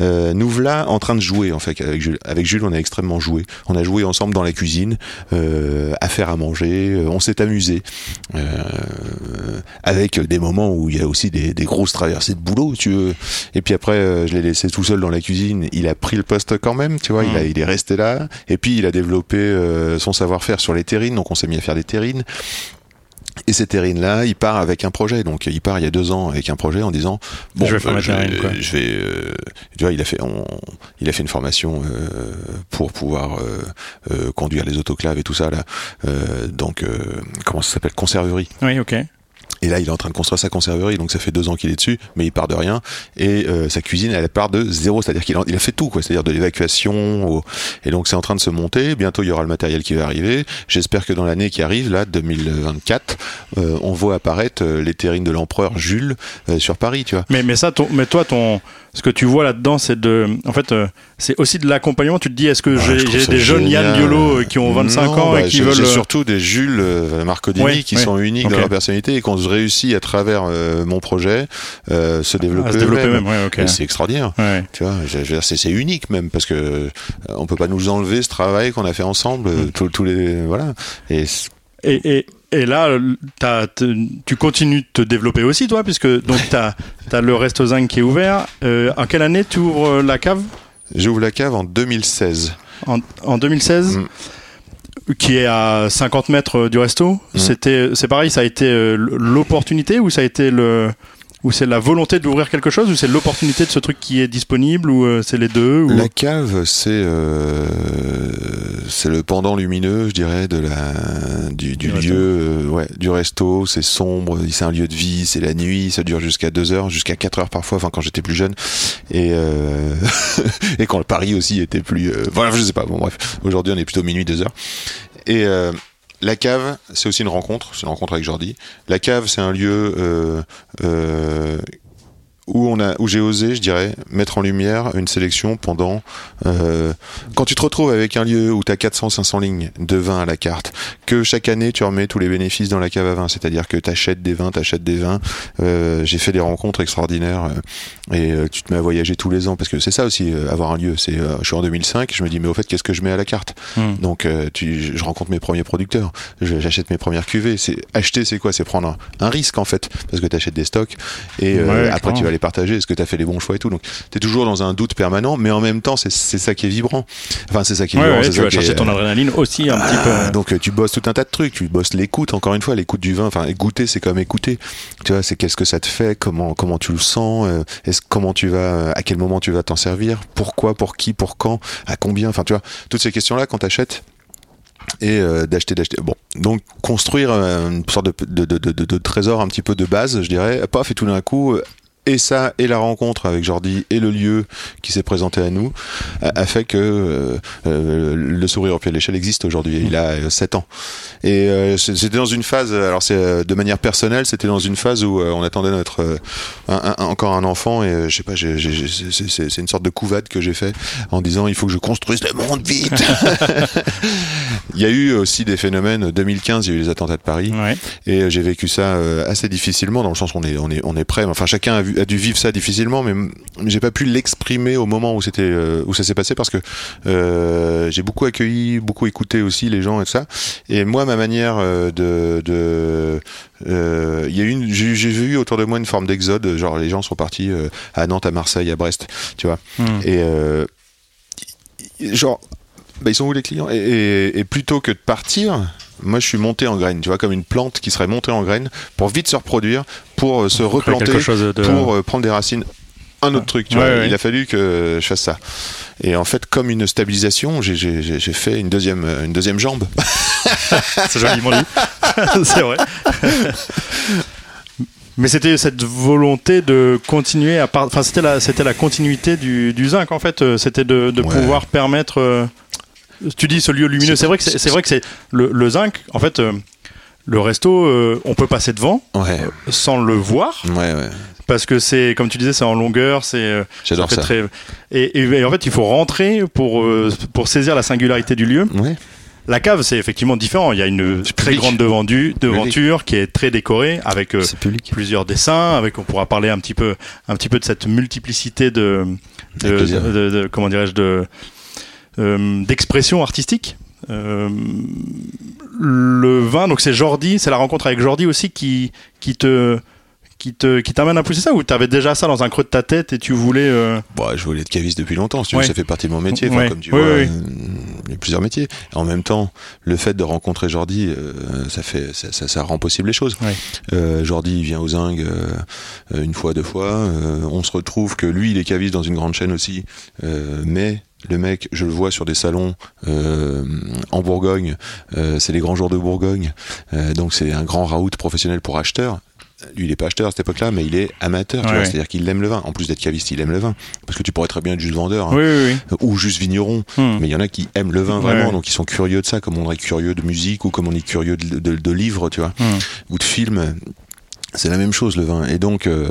euh, nous voilà en train de jouer en fait avec Jules. Avec Jules, on a extrêmement joué. On a joué ensemble dans la cuisine, à faire à manger. on s'est amusé avec des moments où il y a aussi des, des grosses traversées de boulot, tu veux. Et puis après, je l'ai laissé tout seul dans la cuisine. Il a pris le poste quand même, tu vois. Il, a, il est resté là. Et puis il a développé euh, son savoir-faire sur les terrines. Donc on s'est mis à faire des terrines. Et ces terrines-là, il part avec un projet. Donc, il part il y a deux ans avec un projet en disant bon, Je vais faire ma je, terrine, quoi. je vais, euh, tu vois, il a fait, on- il a fait une formation euh, pour pouvoir euh, euh, conduire les autoclaves et tout ça là. Euh, donc, euh, comment ça s'appelle, conserverie. Oui, ok. Et là, il est en train de construire sa conserverie, donc ça fait deux ans qu'il est dessus, mais il part de rien. Et euh, sa cuisine, elle part de zéro, c'est-à-dire qu'il a, fait tout, quoi. C'est-à-dire de l'évacuation. au- Et donc c'est en train de se monter. Bientôt, il y aura le matériel qui va arriver. J'espère que dans l'année qui arrive, là, 2024, euh, on voit apparaître euh, les terrines de l'empereur Jules euh, sur Paris, tu vois. Mais, mais ça, ton, mais toi, ton, ce que tu vois là-dedans, c'est de, en fait, euh, c'est aussi de l'accompagnement. Tu te dis, est-ce que Ah, j'ai des jeunes Yann. Diolo euh, qui ont 25 Non, ans bah, et qui j'ai- veulent. Euh, surtout des Jules euh, Marcodini Ouais, qui ouais. sont uniques dans leur personnalité et qui ont réussi à travers euh, mon projet euh, se développer, se développer même. Ouais, ok. Et C'est extraordinaire. Ouais. Tu vois, c'est unique même parce que on peut pas nous enlever ce travail qu'on a fait ensemble, euh, tous les voilà. Et, et, et là, t- tu continues de te développer aussi, toi, puisque donc t'as *laughs* as le Resto Zinc qui est ouvert. Euh, en quelle année tu ouvres euh, la cave? J'ouvre la cave en 2016. en, en 2016 Mm. qui est à 50 mètres du resto. Mm. C'était, c'est pareil, ça a été euh, l'opportunité ou ça a été le, ou c'est la volonté d'ouvrir quelque chose ou c'est l'opportunité de ce truc qui est disponible ou euh, c'est les deux ou... La cave, c'est euh, c'est le pendant lumineux, je dirais, de la du, du lieu, euh, ouais, du resto. C'est sombre, c'est un lieu de vie, c'est la nuit, ça dure jusqu'à 2 heures, jusqu'à 4 heures parfois. Enfin, quand j'étais plus jeune, et euh, *laughs* et quand le Paris aussi était plus, euh, voilà, je sais pas. Bon, bref, aujourd'hui on est plutôt minuit 2 heures. Et euh, la cave, c'est aussi une rencontre, c'est une rencontre avec Jordi. La cave, c'est un lieu euh, euh, où on a, où j'ai osé, je dirais, mettre en lumière une sélection pendant. euh, quand tu te retrouves avec un lieu où tu as 400-500 lignes de vin à la carte, que chaque année tu remets tous les bénéfices dans la cave à vin, c'est-à-dire que tu achètes des vins, tu achètes des vins. euh, j'ai fait des rencontres extraordinaires euh, et euh, tu te mets à voyager tous les ans parce que c'est ça aussi, euh, avoir un lieu. C'est, euh, je suis en 2005, je me dis mais au fait qu'est-ce que je mets à la carte Hmm. Donc euh, tu, je rencontre mes premiers producteurs, j'achète mes premières cuvées. C'est acheter, c'est quoi? C'est prendre un, un risque en fait parce que tu achètes des stocks et euh, Ouais, après tu vas les partager. Est-ce que tu as fait les bons choix et tout Donc tu es toujours dans un doute permanent, mais en même temps c'est ça qui est vibrant. Enfin c'est ça qui est Ouais, vibrant. ouais, tu vas est- chercher ton adrénaline aussi un petit ah, peu. donc euh, tu bosses tout un tas de trucs, tu bosses l'écoute encore une fois, l'écoute du vin, enfin goûter c'est comme écouter. Tu vois, c'est qu'est-ce que ça te fait, comment comment tu le sens, euh, est-ce comment tu vas à quel moment tu vas t'en servir, pourquoi, pour qui, pour quand, à combien, enfin tu vois, toutes ces questions là quand t'achètes et euh, d'acheter d'acheter bon donc construire une sorte de, de, de, de, trésor un petit peu de base je dirais paf et tout d'un coup et ça et la rencontre avec Jordi et le lieu qui s'est présenté à nous a, a fait que euh, euh, le sourire au pied de l'échelle existe aujourd'hui. Il a euh, 7 ans. Et euh, c'était dans une phase alors c'est euh, de manière personnelle c'était dans une phase où euh, on attendait notre euh, un- un- encore un enfant. Et euh, je sais pas c'est- une sorte de couvade que j'ai fait en disant il faut que je construise le monde vite. *laughs* Il y a eu aussi des phénomènes. 2015 il y a eu les attentats de Paris. Ouais. et euh, j'ai vécu ça euh, assez difficilement dans le sens où on est on est on est prêt. Enfin chacun a, vu- a dû vivre ça difficilement mais j'ai pas pu l'exprimer au moment où c'était euh, où ça s'est passé parce que euh, j'ai beaucoup accueilli beaucoup écouté aussi les gens et tout ça. Et moi ma manière euh, de de euh, y a une j'ai j'ai vu autour de moi une forme d'exode genre les gens sont partis à Nantes à Marseille à Brest tu vois. Hmm. et euh, genre bah, ils sont où les clients? Et, et- et plutôt que de partir moi je suis monté en graine tu vois comme une plante qui serait montée en graine pour vite se reproduire pour euh, se replanter quelque chose de. pour euh, prendre des racines un autre truc tu Ouais, vois ouais. il a fallu que je fasse ça et en fait comme une stabilisation j'ai- fait une deuxième euh, une deuxième jambe *laughs* C'est joliment dit. *laughs* c'est vrai. Mais c'était cette volonté de continuer à part. Enfin, c'était la, c'était la continuité du, du zinc en fait. C'était de, de Ouais. pouvoir permettre. Euh, tu dis ce lieu lumineux. C'est- vrai que c'est, vrai que c'est le, le zinc. En fait, euh, le resto, euh, on peut passer devant ouais sans le voir ouais ouais parce que c'est, comme tu disais, c'est en longueur. C'est euh, j'adore ça très- Et, et- et en fait, il faut rentrer pour euh, pour saisir la singularité du lieu. ouais La cave, c'est effectivement différent. Il y a une très public. grande devanture qui est très décorée avec euh, plusieurs dessins. Avec, on pourra parler un petit peu, un petit peu de cette multiplicité de, de, comment dirais-je, de euh, d'expression artistique. Euh, le vin, donc c'est Jordi, c'est la rencontre avec Jordi aussi qui qui te qui te qui t'amène à pousser ça ou t'avais déjà ça dans un creux de ta tête et tu voulais euh, Bon, je voulais être caviste depuis longtemps, si tu veux, Ouais. ça fait partie de mon métier, Ouais. comme tu Oui, vois, oui, euh, il y a plusieurs métiers. En même temps, le fait de rencontrer Jordi, euh, ça fait, ça, ça, ça rend possible les choses. Ouais. Euh, Jordi, il vient aux Zingues euh, une fois, deux fois. euh, on se retrouve que lui, il est caviste dans une grande chaîne aussi, euh, mais le mec, je le vois sur des salons euh, en Bourgogne. euh, c'est les grands jours de Bourgogne, euh, donc c'est un grand raout professionnel pour acheteurs. Lui, il est pas acheteur à cette époque-là, mais il est amateur. tu Ouais, vois, ouais. C'est-à-dire qu'il aime le vin. En plus d'être caviste, il aime le vin. Parce que tu pourrais très bien être juste vendeur. hein Oui, oui, oui. ou juste vigneron, Hmm. mais il y en a qui aiment le vin vraiment, ouais. donc ils sont curieux de ça, comme on est curieux de musique ou comme on est curieux de, de- de livres, tu vois, Hmm. ou de films. C'est la même chose le vin, et donc euh,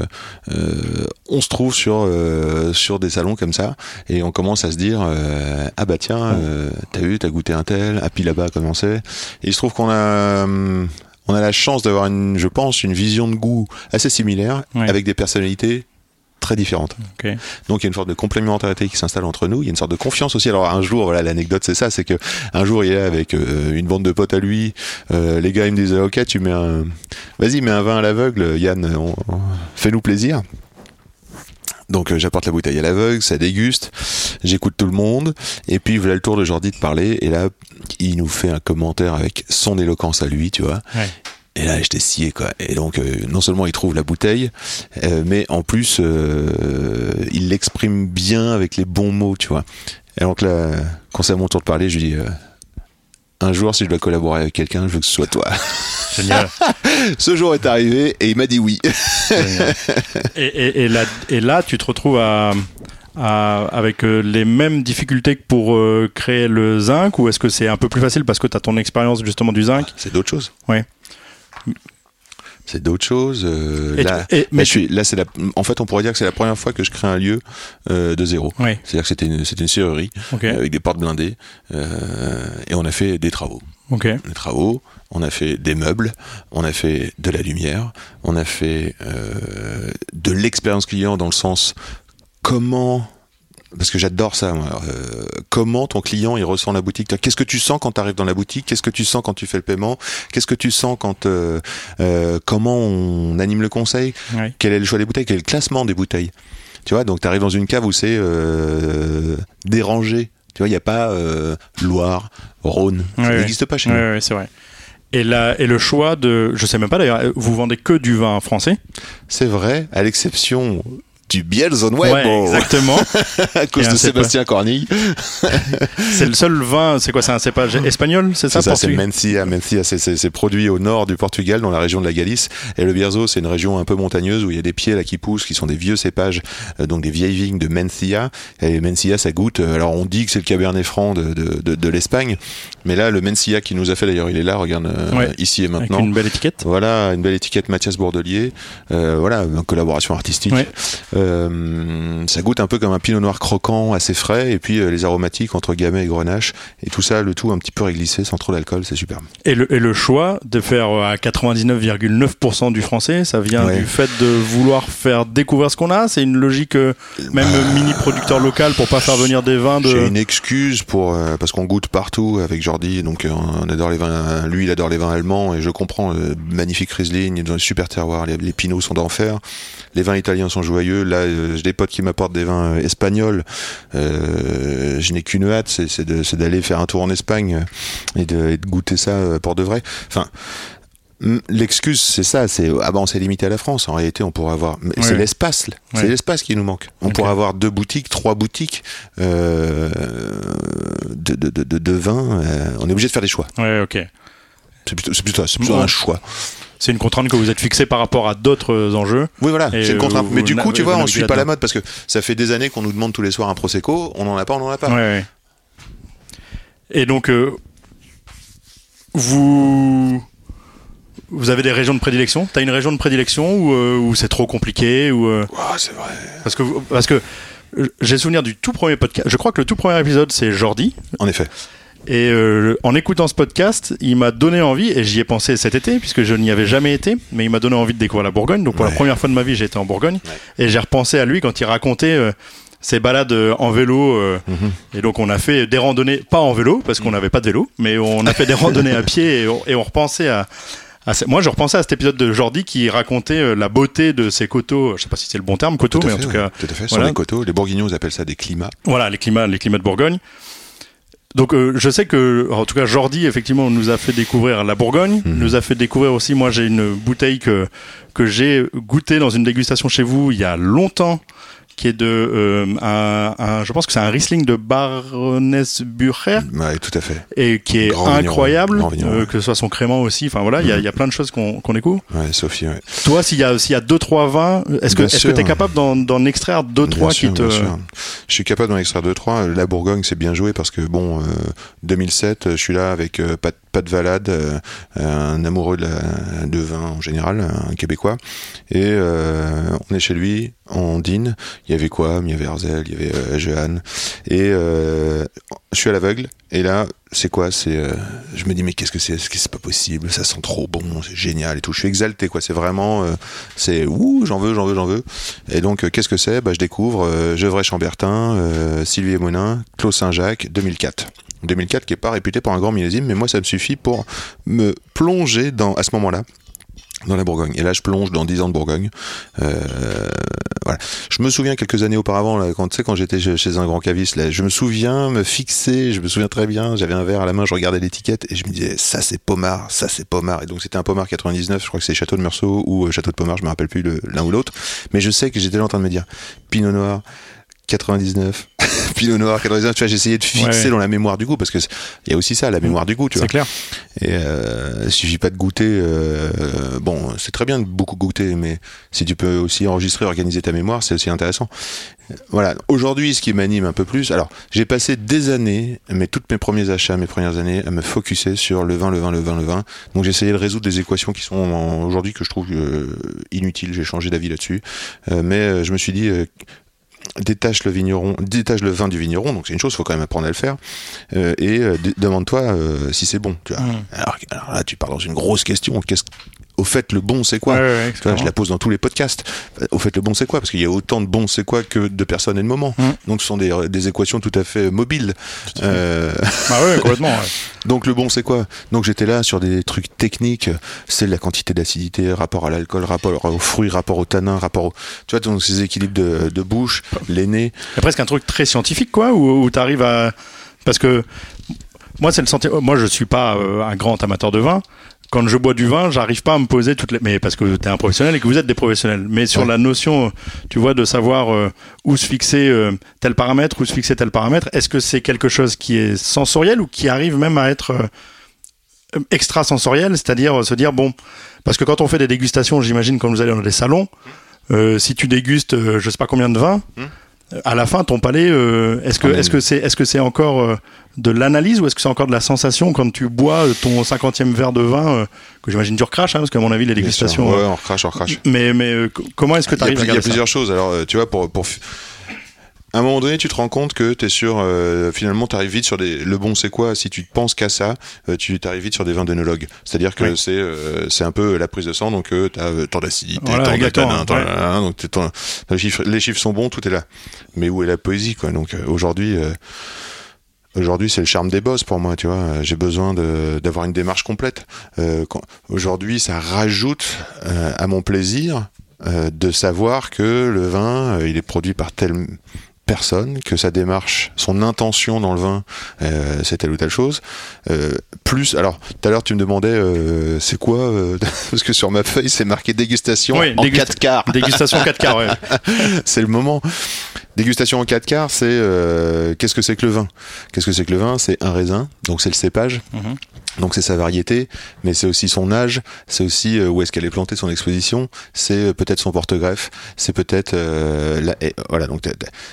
euh, on se trouve sur euh, sur des salons comme ça, et on commence à se dire euh, ah bah tiens, euh, t'as vu, t'as goûté un tel, puis là-bas comment c'est, et il se trouve qu'on a hum, on a la chance d'avoir une, je pense, une vision de goût assez similaire, avec des personnalités très différentes. Donc il y a une sorte de complémentarité qui s'installe entre nous. Il y a une sorte de confiance aussi. Alors un jour, voilà, l'anecdote c'est ça, c'est que un jour il est avec euh, une bande de potes à lui. Euh, les gars ils me disent ok, tu mets un, vas-y mets un vin à l'aveugle, Yann, on- on- fais-nous plaisir. Donc euh, j'apporte la bouteille à l'aveugle, ça déguste, j'écoute tout le monde, et puis voilà le tour de Jordi de parler, et là il nous fait un commentaire avec son éloquence à lui, tu vois. Ouais. Et là, j'étais scié, quoi. Et donc, euh, non seulement il trouve la bouteille, euh, mais en plus, euh, il l'exprime bien avec les bons mots, tu vois. Et donc là, quand c'est à mon tour de parler, je lui dis, un jour, si je dois collaborer avec quelqu'un, je veux que ce soit toi. Génial. *laughs* ce jour est arrivé et il m'a dit oui. *laughs* Et, et, et, là, et là, tu te retrouves à, à- avec les mêmes difficultés que pour euh, créer le zinc ou est-ce que c'est un peu plus facile parce que tu as ton expérience justement du zinc? C'est d'autres choses. Ouais. C'est d'autres choses. euh, Et là, tu- et- là, mais je suis, là, c'est la, en fait, on pourrait dire que c'est la première fois que je crée un lieu euh, de zéro. C'est-à-dire que c'était une, c'était une serrurerie ok. avec des portes blindées euh, et on a fait des travaux. des travaux, on a fait des meubles, on a fait de la lumière, on a fait euh, de l'expérience client dans le sens comment parce que j'adore ça moi, euh, comment ton client il ressent la boutique qu'est-ce que tu sens quand tu arrives dans la boutique? Qu'est-ce que tu sens quand tu fais le paiement? Qu'est-ce que tu sens quand euh, euh, comment on anime le conseil? Quel est le choix des bouteilles? Quel est le classement des bouteilles? Tu vois donc tu arrives dans une cave où c'est dérangé. Tu vois il n'y a pas Loire Rhône. Ça Ouais, ouais. n'existe pas chez nous. C'est vrai. Et, la, et le choix de. Je sais même pas d'ailleurs, vous vendez que du vin français? C'est vrai, à l'exception du Bielzonwebo, exactement. *laughs* à cause de. Sébastien Cornille. *laughs* c'est le seul vin, c'est quoi C'est un cépage *laughs* espagnol, c'est ça, C'est ça, c'est le Mencia. Mencia, c'est- produit au nord du Portugal, dans la région de la Galice. Et le Bierzo, c'est une région un peu montagneuse où il y a des pieds là qui poussent, qui sont des vieux cépages, euh, donc des vieilles vignes de Mencia. Et Mencia, ça goûte. euh, Alors on dit que c'est le Cabernet Franc de, de, de, de l'Espagne, mais là, le Mencia qui nous a fait d'ailleurs, il est là, regarde euh, Ouais. ici et Avec maintenant. une belle étiquette. Voilà, une belle étiquette Mathias Bourdelier. Euh, voilà, une collaboration artistique. Ouais. Euh, ça goûte un peu comme un pinot noir croquant, assez frais, et puis euh, les aromatiques entre gamay et grenache, et tout ça, le tout un petit peu réglissé, sans trop d'alcool, c'est superbe. Et le, et le choix de faire euh, à 99,9% du français, ça vient Ouais. du fait de vouloir faire découvrir ce qu'on a? C'est une logique euh, même Bah, mini producteur local pour pas faire venir des vins J'ai de. une excuse pour parce qu'on goûte partout avec Jordi, donc on adore les vins. Lui, il adore les vins allemands et je comprends. magnifique Riesling, super terroirs, les, les pinots sont d'enfer. Les vins italiens sont joyeux. Là, euh, j'ai des potes qui m'apportent des vins euh, espagnols. Euh, je n'ai qu'une hâte, c'est d'aller faire un tour en Espagne et de, et de goûter ça pour de vrai. Enfin. L'excuse, c'est ça, c'est ah bah on s'est limité à la France. En réalité, on pourrait avoir, c'est l'espace, c'est l'espace qui nous manque. On pourrait avoir deux boutiques, trois boutiques euh, de, de, de, de, de vin. euh, on est obligé de faire des choix. Ouais, ok. C'est plutôt, un choix. C'est une contrainte que vous êtes fixé par rapport à d'autres euh, enjeux. Oui, voilà, c'est une contrainte. Mais du coup, tu vois, on naviguez suit pas la mode parce que ça fait des années qu'on nous demande tous les soirs un prosecco. On en a pas, on en a pas. Ouais, ouais. Et donc, euh, vous. Vous avez des régions de prédilection? T'as une région de prédilection ou euh, où c'est trop compliqué ou euh, c'est vrai. parce que parce que j'ai souvenir du tout premier podcast. Je crois que le tout premier épisode c'est Jordi En effet. Et euh, en écoutant ce podcast, il m'a donné envie, et j'y ai pensé cet été, puisque je n'y avais jamais été, mais il m'a donné envie de découvrir la Bourgogne. Donc pour la première fois de ma vie, j'ai été en Bourgogne, Ouais. et j'ai repensé à lui quand il racontait euh, ses balades euh, en vélo. euh, Mhm. Et donc on a fait des randonnées, pas en vélo, parce qu'on n'avait pas de vélo, mais on a fait des randonnées à pied, et on, et on repensait à... moi, je repensais à cet épisode de Jordi qui racontait la beauté de ces coteaux. Je sais pas si c'est le bon terme, coteaux, mais en tout cas, Tout à fait. Voilà. sont des coteaux. Les Bourguignons appellent ça des climats. voilà, les climats, les climats de Bourgogne. Donc euh, je sais que, en tout cas, Jordi effectivement nous a fait découvrir la Bourgogne, Mhm. nous a fait découvrir aussi. Moi, j'ai une bouteille que que j'ai goûtée dans une dégustation chez vous il y a longtemps, qui est de euh, un, un- je pense que c'est un Riesling de Baroness Bucher Ouais, tout à fait. et qui est Grand incroyable, vigneron, euh, ouais. que ce soit son crément aussi. Enfin voilà, il y, a, y a plein de choses qu'on qu'on découvre. Ouais, Sophie, ouais. Toi, s'il y a s'il y a deux trois vins, est-ce que est-ce que sûr. tu es capable d'en extraire deux Bien trois sûr, qui te bien sûr. Je suis capable d'en extraire deux trois. La Bourgogne, c'est bien joué parce que bon, euh, 2007, je suis là avec euh, pas, de- pas de valade, euh, un amoureux de, la, de vin en général, un Québécois, et euh, on est chez lui, on dîne. Il y avait quoi Il y avait Arzel, il y avait euh, et euh, je suis à l'aveugle. Et là, c'est quoi? C'est, euh, je me dis mais qu'est-ce que c'est? C'est pas possible? Ça sent trop bon, c'est génial et tout. Je suis exalté quoi. C'est vraiment, euh, c'est ouh, j'en veux, j'en veux, j'en veux. Et donc, qu'est-ce que c'est? Bah, Je découvre Gevrey Chambertin, Sylvie Monin, Claude Saint-Jacques, 2004. 2004 qui est pas réputé pour un grand millésime, mais moi ça me suffit pour me plonger dans, à ce moment-là dans la Bourgogne. Et là, je plonge dans 10 ans de Bourgogne. Euh, voilà. Je me souviens quelques années auparavant, là, quand tu sais, quand j'étais chez un grand caviste, là, je me souviens me fixer, je me souviens très bien, j'avais un verre à la main, je regardais l'étiquette et je me disais, ça c'est Pommard, ça c'est Pommard. Et donc c'était un Pommard 99, je crois que c'est Château de Meursault ou euh, Château de Pommard, je me rappelle plus l'un ou l'autre. Mais je sais que j'étais là en train de me dire, Pinot Noir, 99, *laughs* Pinot Noir 99, tu vois, j'essayais de fixer Ouais. dans la mémoire du goût, parce que c'est- il y a aussi ça, la mémoire du goût, tu vois. C'est clair. Et euh, il suffit pas de goûter. euh, bon, c'est très bien de beaucoup goûter, mais si tu peux aussi enregistrer, organiser ta mémoire, c'est aussi intéressant. Voilà. Aujourd'hui, ce qui m'anime un peu plus. Alors, j'ai passé des années, mais toutes mes premiers achats, mes premières années, à me focuser sur le vin, le vin, le vin, le vin. Donc, j'ai essayé de résoudre des équations qui sont aujourd'hui que je trouve euh, inutiles. J'ai changé d'avis là-dessus, Euh, mais euh, je me suis dit. Détache le vigneron, détache le vin du vigneron, donc c'est une chose, faut quand même apprendre à le faire. Euh, et euh, demande-toi euh, si c'est bon. Tu vois. Mm. Alors, alors là, tu pars dans une grosse question. Qu'est-ce au fait le bon c'est quoi? Ouais, ouais, Tu vois, je la pose dans tous les podcasts. Au fait, le bon c'est quoi? Parce qu'il y a autant de bon c'est quoi que de personnes et de moments. Mm. Donc, ce sont des, des équations tout à fait mobiles. Euh, Ah ouais, complètement. ouais. *laughs* donc, le bon c'est quoi? Donc, j'étais là sur des trucs techniques. C'est la quantité d'acidité, rapport à l'alcool, rapport aux fruits, rapport au tanin, rapport au. Tu vois, donc ces équilibres de, de bouche, y a presque un truc très scientifique, quoi, où, où tu arrives à. Parce que moi, c'est le sentiment. Moi, je suis pas euh, un grand amateur de vin. Quand je bois du vin, j'arrive pas à me poser toutes les. Mais parce que tu es un professionnel et que vous êtes des professionnels. Mais sur Ouais. la notion, tu vois, de savoir euh, où se fixer euh, tel paramètre, où se fixer tel paramètre, est-ce que c'est quelque chose qui est sensoriel ou qui arrive même à être euh, extrasensoriel C'est-à-dire euh, se dire, bon. Parce que quand on fait des dégustations, j'imagine, quand vous allez dans des salons, euh, si tu dégustes, euh, je sais pas combien de vins, Hmm. à la fin, ton palais, euh, est-ce que Ah, est-ce que c'est est-ce que c'est encore euh, de l'analyse ou est-ce que c'est encore de la sensation quand tu bois euh, ton cinquantième verre de vin euh, que j'imagine tu recraches hein, parce qu'à mon avis les dégustations. Ouais, euh, on recrache, on recrache. mais euh, comment est-ce que tu arrives à il y a plusieurs choses. Alors, euh, tu vois, pour, pour. À un moment donné, tu te rends compte que tu es sur. euh, finalement, tu arrives vite sur des. Le bon, c'est quoi Si tu penses qu'à ça, euh, tu arrives vite sur des vins d'œnologue. C'est-à-dire que Oui. c'est euh, c'est un peu la prise de sang, donc tu as tant d'acidité, Voilà, tant de exactement, tanin, tant- ouais. hein, donc les, chiffres, les chiffres sont bons, tout est là. Mais où est la poésie, quoi? Donc, aujourd'hui. Aujourd'hui, c'est le charme des boss pour moi, tu vois. J'ai besoin d'avoir une démarche complète. Aujourd'hui, ça rajoute à mon plaisir euh, de savoir que le vin, euh, il est produit par telle personne, que sa démarche, son intention dans le vin, euh, c'est telle ou telle chose. Euh, plus, alors, tout à l'heure, tu me demandais, euh, c'est quoi *laughs* Parce que sur ma feuille, c'est marqué dégustation Oui, en dégust- 4 quarts. Dégustation 4 quarts, ouais. *laughs* c'est le moment. Dégustation en 4 quarts, c'est qu'est-ce que c'est que le vin? Qu'est-ce que c'est que le vin? C'est un raisin, donc c'est le cépage, Mhm. Donc c'est sa variété, mais c'est aussi son âge, c'est aussi euh, où est-ce qu'elle est plantée son exposition, c'est euh, peut-être son porte-greffe, c'est peut-être euh, la, voilà donc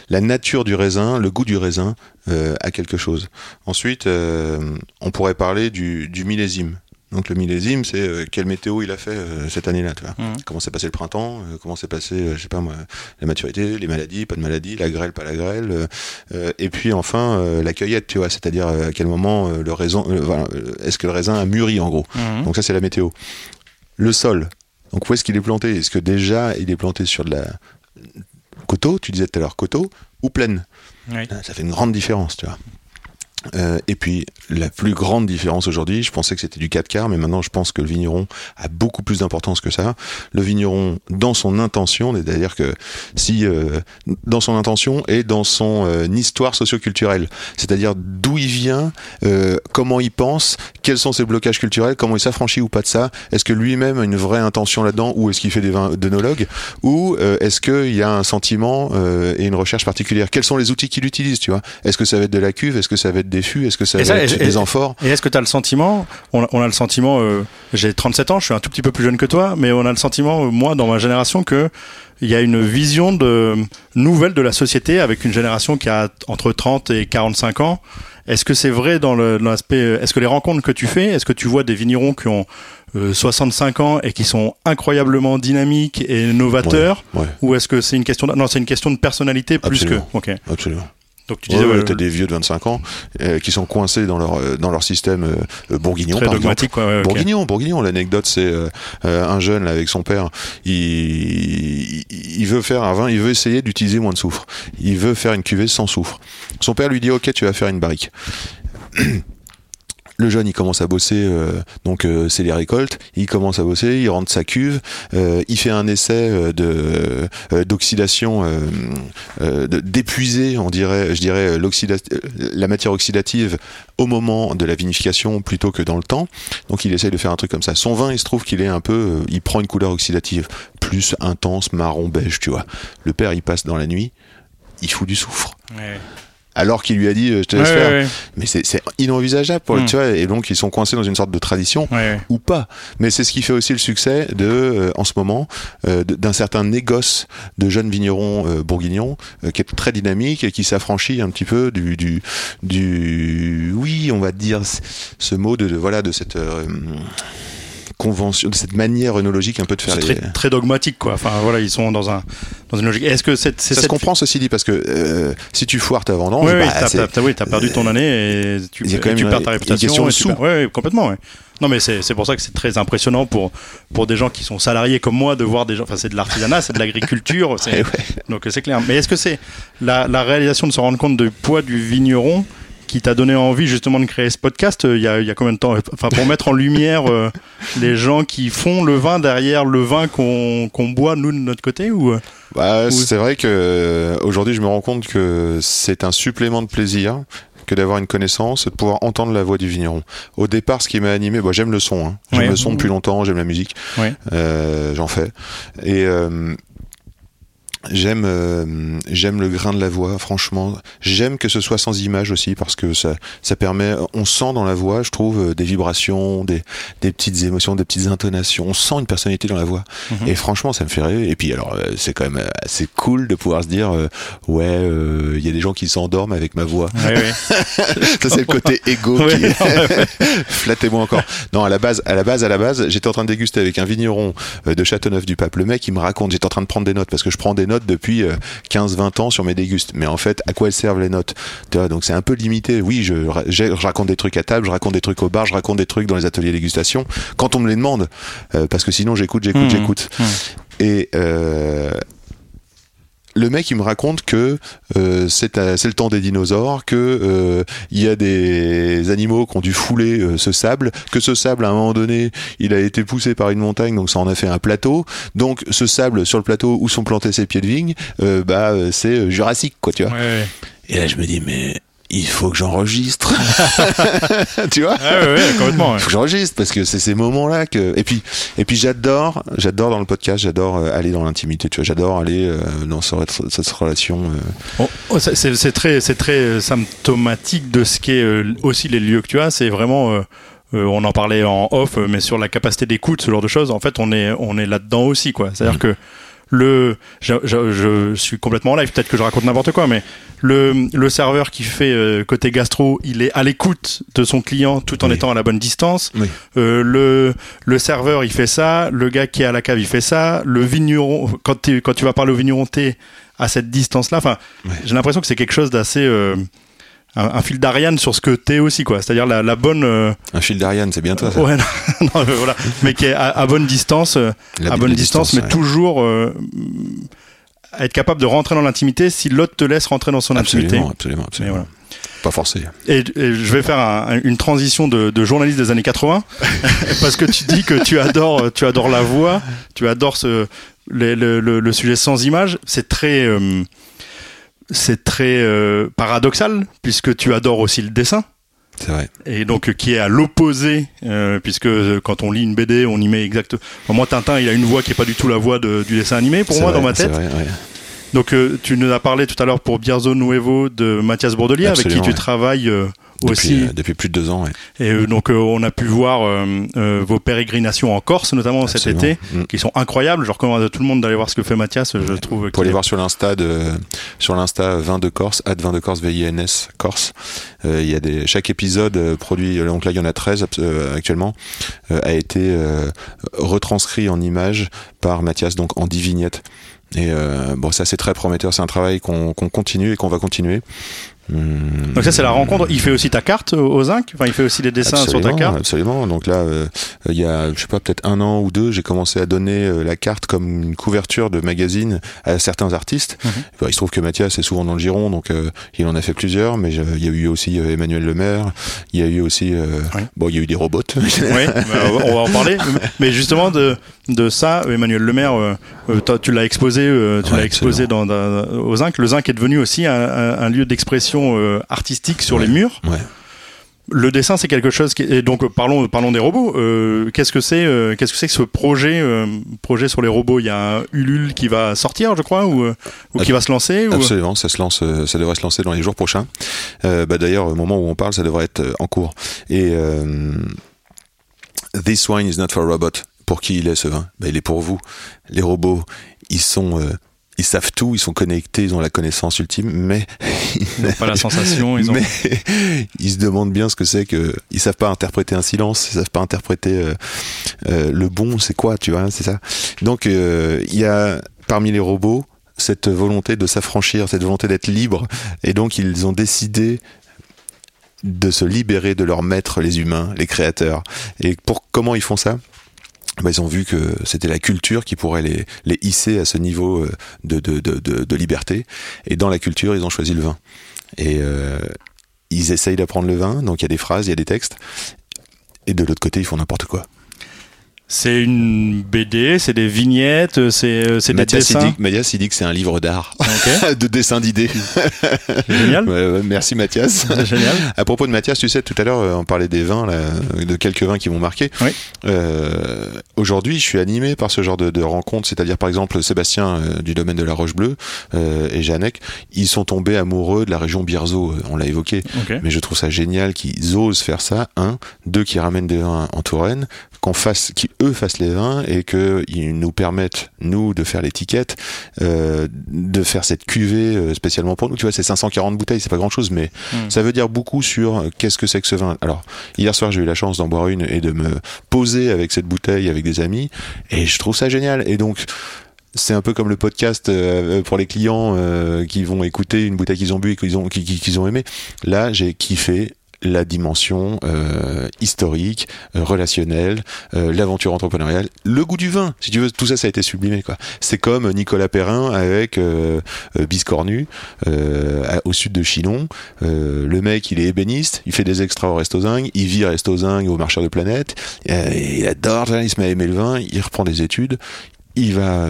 la- nature du raisin, le goût du raisin euh, a quelque chose. Ensuite, on pourrait parler du millésime. Donc le millésime, c'est euh, quelle météo il a fait euh, cette année-là, tu vois. Mhm. Comment s'est passé le printemps, euh, comment s'est passé, je sais pas moi, la maturité, les maladies, pas de maladies, la grêle, pas la grêle, et puis enfin la cueillette, tu vois, c'est-à-dire à quel moment le raisin, voilà, est-ce que le raisin a mûri en gros. Mhm. Donc ça c'est la météo. Le sol, donc où est-ce qu'il est planté? Est-ce que déjà il est planté sur de la coteau, tu disais tout à l'heure coteau, ou plaine? Oui. Ça fait une grande différence, tu vois. Euh, et puis la plus grande différence aujourd'hui, je pensais que c'était du 4 quarts, mais maintenant je pense que le vigneron a beaucoup plus d'importance que ça. Le vigneron, dans son intention, c'est-à-dire que si euh, dans son intention et dans son euh, histoire socioculturelle, c'est-à-dire d'où il vient, euh, comment il pense, quels sont ses blocages culturels, comment il s'affranchit ou pas de ça, est-ce que lui-même a une vraie intention là-dedans, ou est-ce qu'il fait des vins d'œnologue, ou euh, est-ce qu'il y a un sentiment euh, et une recherche particulière? Quels sont les outils qu'il utilise, tu vois? Est-ce que ça va être de la cuve? Est-ce que ça va être des fûts? Est-ce que ça Et va ça, être et- des amphores? Et est-ce que tu as le sentiment, on a, on a le sentiment, euh, j'ai 37 ans, je suis un tout petit peu plus jeune que toi, mais on a le sentiment, moi, dans ma génération, que il y a une vision de, nouvelle de la société avec une génération qui a entre 30 et 45 ans. Est-ce que c'est vrai dans l'aspect, euh, est-ce que les rencontres que tu fais, est-ce que tu vois des vignerons qui ont euh, 65 ans et qui sont incroyablement dynamiques et novateurs, Ouais, ou est-ce que c'est une question, de, non, c'est une question de personnalité plus Absolument. que, ok. absolument. Donc tu disais, ouais, ouais, t'as des vieux de 25 ans euh, qui sont coincés dans leur euh, dans leur système euh, euh, bourguignon, très par exemple. dogmatique, quoi, ouais, ok. Bourguignon, Bourguignon. L'anecdote, c'est euh, euh, un jeune là, avec son père. Il, il veut faire un vin, il veut essayer d'utiliser moins de soufre. Il veut faire une cuvée sans soufre. Son père lui dit OK, tu vas faire une barrique. *clears throat* Le jeune, il commence à bosser, euh, donc euh, c'est les récoltes. Il commence à bosser, il rentre sa cuve, euh, il fait un essai de d'oxydation, d'épuiser, on dirait, je dirais, la matière oxydative au moment de la vinification plutôt que dans le temps. Donc il essaye de faire un truc comme ça. Son vin, il se trouve qu'il est un peu, il prend une couleur oxydative plus intense, marron beige, tu vois. Le père, il passe dans la nuit, il fout du soufre. Alors qu'il lui a dit, euh, je te laisse ouais, faire. ouais. Mais c'est inenvisageable pour le, Mm. tu vois. Et donc ils sont coincés dans une sorte de tradition ou pas. Mais c'est ce qui fait aussi le succès de, euh, en ce moment, euh, d'un certain négoce de jeunes vignerons euh, bourguignons qui est très dynamique et qui s'affranchit un petit peu du, du, du, oui, on va dire ce mot de, de- voilà de cette convention, de cette manière œnologique un peu de faire les. très, très dogmatique, quoi. Enfin, voilà, ils sont dans un dans une logique. Est-ce que c'est c'est Ça se cette- comprend ceci dit parce que euh, si tu foires ta vendange, Oui, oui, bah, t'as, oui, perdu ton année et tu, et une- perds ta réputation. et tu perds- ouais, ouais, complètement. ouais. Non, mais c'est, c'est pour ça que c'est très impressionnant pour pour des gens qui sont salariés comme moi de voir des gens. Enfin, c'est de l'artisanat, c'est de l'agriculture. *laughs* C'est, Eh ouais. Donc c'est clair. Mais est-ce que c'est la, la réalisation de se rendre compte du poids du vigneron qui t'a donné envie justement de créer ce podcast euh, il y a, il y a combien de temps Enfin pour mettre en lumière euh, *laughs* les gens qui font le vin derrière le vin qu'on, qu'on boit nous de notre côté ou euh Bah, Ou- c'est vrai que euh, aujourd'hui, je me rends compte que c'est un supplément de plaisir que d'avoir une connaissance, de pouvoir entendre la voix du vigneron. Au départ, ce qui m'a animé, bah, j'aime le son, hein. j'aime Ouais. le son depuis longtemps, j'aime la musique, Ouais. Euh, j'en fais, et euh, J'aime euh, j'aime le grain de la voix, franchement. J'aime que ce soit sans image aussi parce que ça ça permet on sent dans la voix, je trouve euh, des vibrations, des des petites émotions, des petites intonations. On sent une personnalité dans la voix. Mhm. Et franchement, ça me fait rêver et puis alors euh, c'est quand même assez cool de pouvoir se dire euh, ouais, euh, il y a des gens qui s'endorment avec ma voix. Ouais, ouais. *laughs* Ça c'est le côté égo *laughs* Ouais, qui. *laughs* Flattez-moi encore. Non, à la base, à la base, à la base, j'étais en train de déguster avec un vigneron de Châteauneuf-du-Pape. Le mec, il me raconte, j'étais en train de prendre des notes parce que je prends des notes depuis euh, 15-20 ans sur mes dégustes. Mais en fait, à quoi elles servent les notes? Tu vois, donc c'est un peu limité. Oui, je, raconte des trucs à table, je raconte des trucs au bar, je raconte des trucs dans les ateliers dégustation quand on me les demande, Euh, parce que sinon j'écoute, j'écoute, Mhm. j'écoute. Mhm. Et euh, le mec, il me raconte que euh, c'est c'est le temps des dinosaures, que euh, il y a des animaux qui ont dû fouler euh, ce sable, que ce sable, à un moment donné, il a été poussé par une montagne, donc ça en a fait un plateau. Donc ce sable sur le plateau où sont plantés ces pieds de vigne, euh, bah euh, c'est euh, jurassique, quoi, tu vois. Ouais. Et là, je me dis, mais il faut que j'enregistre, *laughs* tu vois. Ouais, ouais, ouais, complètement. ouais. faut que j'enregistre parce que c'est ces moments-là que et puis et puis j'adore j'adore dans le podcast j'adore euh, aller dans l'intimité tu vois j'adore aller euh, dans ce- cette relation euh, Oh, oh, c'est très, c'est très symptomatique de ce qu'est aussi les lieux que tu as. C'est vraiment, euh, on en parlait en off, mais sur la capacité d'écoute, ce genre de choses. En fait, on est, on est là-dedans aussi, quoi. C'est-à-dire que le, je, je- je suis complètement en live, peut-être que je raconte n'importe quoi, mais le, le serveur qui fait euh, côté gastro, il est à l'écoute de son client tout en Oui. étant à la bonne distance. Oui. Euh, le, le serveur, il fait ça. Le gars qui est à la cave, il fait ça. Le vigneron, quand, quand tu vas parler au vigneron, t'es à cette distance-là. Enfin, j'ai l'impression que c'est quelque chose d'assez euh, un, un fil d'Ariane sur ce que t'es aussi, quoi. C'est-à-dire la, la bonne. euh, Un fil d'Ariane, c'est bien toi ça. ouais, *laughs* non, non, euh, voilà, mais qui est à, à bonne distance, euh, à bonne distance, mais ouais. toujours euh, être capable de rentrer dans l'intimité si l'autre te laisse rentrer dans son intimité. Absolument, absolument, absolument. voilà. Pas forcé. Et, et je vais faire un- une transition de, de journaliste des années 80 *laughs* parce que tu dis que tu adores, tu adores la voix, tu adores ce, le, le- le- le sujet sans image. C'est très, euh, c'est très euh, paradoxal puisque tu adores aussi le dessin C'est vrai. et donc qui est à l'opposé euh, puisque euh, quand on lit une BD on y met exact Enfin, moi Tintin il a une voix qui est pas du tout la voix de- du dessin animé pour moi vrai, dans ma tête vrai, ouais. donc euh, tu nous as parlé tout à l'heure pour Bierzo Nuevo de Mathias Bourdelier avec qui tu travailles Depuis, aussi euh, depuis plus de deux ans. ouais. et euh, donc euh, on a pu voir euh, vos pérégrinations en Corse notamment cet été Mm. qui sont incroyables je recommande à tout le monde d'aller voir ce que fait Mathias je trouve Pour aller est- voir sur l'insta de sur l'insta 20 de Corse, at 20 de Corse VINS Corse. Euh, il y a des chaque épisode produit donc là il y en a 13 euh, actuellement euh, a été euh, retranscrit en images par Mathias donc en 10 vignettes. Et euh, bon ça c'est très prometteur, c'est un travail qu'on qu'on continue et qu'on va continuer. Hum, donc ça c'est la rencontre il fait aussi ta carte au zinc? Enfin il fait aussi des dessins sur ta carte? Absolument. Donc là, euh, il y a, je sais pas, peut-être un an ou deux, j'ai commencé à donner euh, la carte comme une couverture de magazine à certains artistes. Mhm. Bah, il se trouve que Mathias est souvent dans le giron, donc euh, il en a fait plusieurs. Mais je- il y a eu aussi Emmanuel Lemaire. Il y a eu aussi, Oui. bon, il y a eu des robots. Oui, bah, on va en parler. Mais justement de, de ça, Emmanuel Lemaire, tu l'as exposé, tu Ouais, l'as exposé dans, dans- au Zinc. Le Zinc est devenu aussi un lieu d'expression euh, artistique sur Ouais. les murs. Ouais. Le dessin, c'est quelque chose qui. Et donc, euh, parlons, parlons des robots. Euh, qu'est-ce que c'est euh, Qu'est-ce que c'est que ce projet, euh, projet sur les robots? Il y a un Ulule qui va sortir, je crois, ou, ou qui va se lancer ou... Absolument, ça se lance, ça devrait se lancer dans les jours prochains. Bah, D'ailleurs, au moment où on parle, ça devrait être en cours. Et This wine is not for robot. Pour qui il est ce vin? Bah, Il est pour vous. Les robots, ils sont, ils savent tout, ils sont connectés, ils ont la connaissance ultime, mais Ils n'ont pas la sensation. Ils ont... *laughs* mais ils se demandent bien ce que c'est que ils savent pas interpréter un silence, ils savent pas interpréter euh, euh, le bon, c'est quoi, tu vois, c'est ça. Donc euh, il y a parmi les robots cette volonté de s'affranchir, cette volonté d'être libre, et donc ils ont décidé de se libérer de leurs maîtres, les humains, les créateurs. Et pour comment ils font ça? Bah, ils ont vu que c'était la culture qui pourrait les, hisser à ce niveau euh, de liberté. Et dans la culture, ils ont choisi le vin. Et euh, ils essayent d'apprendre le vin, donc il y a des phrases, il y a des textes. Et de l'autre côté, ils font n'importe quoi. C'est une BD, c'est des vignettes, c'est euh, c'est des dessins. Mathias, il dit que c'est un livre d'art, Ok. *laughs* de dessin d'idées. Génial. *laughs* Ouais, ouais, merci Mathias. Génial. *laughs* À propos de Mathias, tu sais, tout à l'heure, euh, on parlait des vins, là, de quelques vins qui vont marquer. Oui. Euh, Aujourd'hui, je suis animé par ce genre de, de rencontres, c'est-à-dire par exemple Sébastien euh, du domaine de la Roche Bleue euh, et Janek, ils sont tombés amoureux de la région Bierzo, on l'a évoqué. Ok. Mais je trouve ça génial qu'ils osent faire ça. Un, deux, qui ramènent des vins en Touraine, qu'on fasse, qui eux fassent les vins et qu'ils nous permettent nous de faire l'étiquette, euh, de faire cette cuvée euh, spécialement pour nous. Tu vois, c'est 540 bouteilles, c'est pas grand chose, mais Hmm. ça veut dire beaucoup sur euh, qu'est-ce que c'est que ce vin. Alors, hier soir, j'ai eu la chance d'en boire une et de me poser avec cette bouteille avec des amis, et je trouve ça génial. Et donc, c'est un peu comme le podcast pour les clients qui vont écouter une bouteille qu'ils ont bu et qu'ils ont, qui- qui- qu'ils ont aimé. Là, j'ai kiffé la dimension euh, historique, euh, relationnelle, euh, l'aventure entrepreneuriale, le goût du vin. Si tu veux, tout ça, ça a été sublimé. C'est comme Nicolas Perrin avec euh, euh, Biscornu euh, au sud de Chinon. Le mec, il est ébéniste, il fait des extras au Resto Zinc, il vit Resto Zinc au Marcheur de Planète, il adore, il se met à aimer le vin, il reprend des études. Il va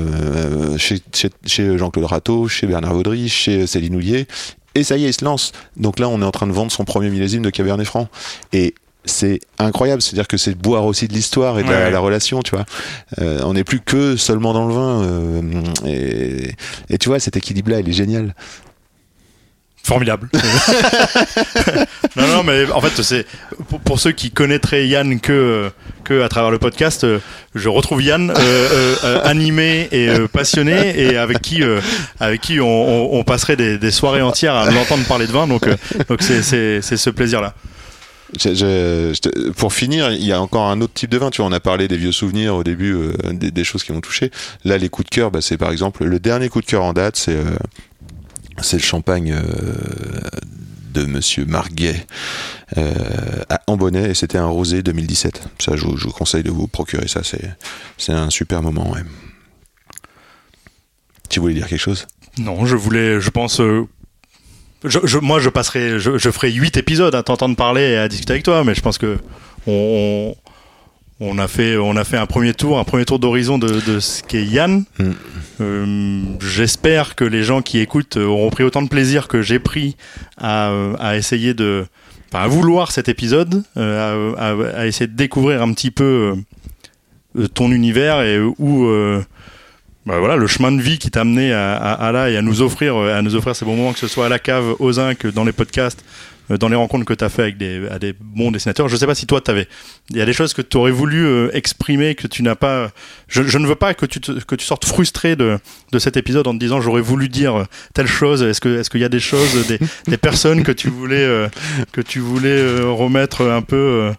chez, chez, chez Jean-Claude Rateau, chez Bernard Vaudry, chez Céline Houlier, et ça y est, il se lance. Donc là, on est en train de vendre son premier millésime de Cabernet Franc. Et c'est incroyable, c'est-à-dire que c'est boire aussi de l'histoire et de Ouais, la, ouais. la relation, tu vois. Euh, on n'est plus que seulement dans le vin. euh, et, et tu vois, cet équilibre-là, il est génial. Formidable. *laughs* non, non, mais en fait, c'est pour, pour ceux qui connaîtraient Yann que que à travers le podcast, euh, je retrouve Yann euh, euh, euh, animé et passionné et avec qui, avec qui on, on- on passerait des, des soirées entières à l'entendre parler de vin. Donc, donc c'est, c'est, c'est ce plaisir-là. Je- je- je te- pour finir, il y a encore un autre type de vin. Tu vois, on a parlé des vieux souvenirs au début, euh, des, des choses qui m'ont touché. Là, les coups de cœur, bah, c'est par exemple le dernier coup de cœur en date, c'est euh, c'est le champagne euh, de Monsieur Marguet euh, à Ambonnet, et c'était un rosé 2017. Ça, je, vous- conseille de vous procurer ça. C'est un super moment. Tu voulais dire quelque chose? Non, je voulais, je pense. euh, moi, je passerai, je, je ferai 8 épisodes à t'entendre parler et à discuter avec toi, mais je pense que on, on, a fait, on a fait un premier tour, un premier tour d'horizon de, de ce qu'est Yann. Mm. Euh, J'espère que les gens qui écoutent auront pris autant de plaisir que j'ai pris à, à essayer de, à vouloir cet épisode, euh, à, à- à essayer de découvrir un petit peu euh, ton univers et où euh, bah voilà, le chemin de vie qui t'a amené à, à- à là et à nous offrir, à nous offrir ces bons moments, que ce soit à la cave, aux Zinc, dans les podcasts, dans les rencontres que tu as fait avec des, à des bons dessinateurs. Je sais pas si toi, t'avais, il y a des choses que tu aurais voulu euh, exprimer, que tu n'as pas. Je, je ne veux pas que tu, te- que tu sortes frustré de, de cet épisode en te disant j'aurais voulu dire euh, telle chose. Est-ce que, est-ce qu'il y a des choses, des, des personnes que tu voulais, euh, que tu voulais euh, remettre un peu euh,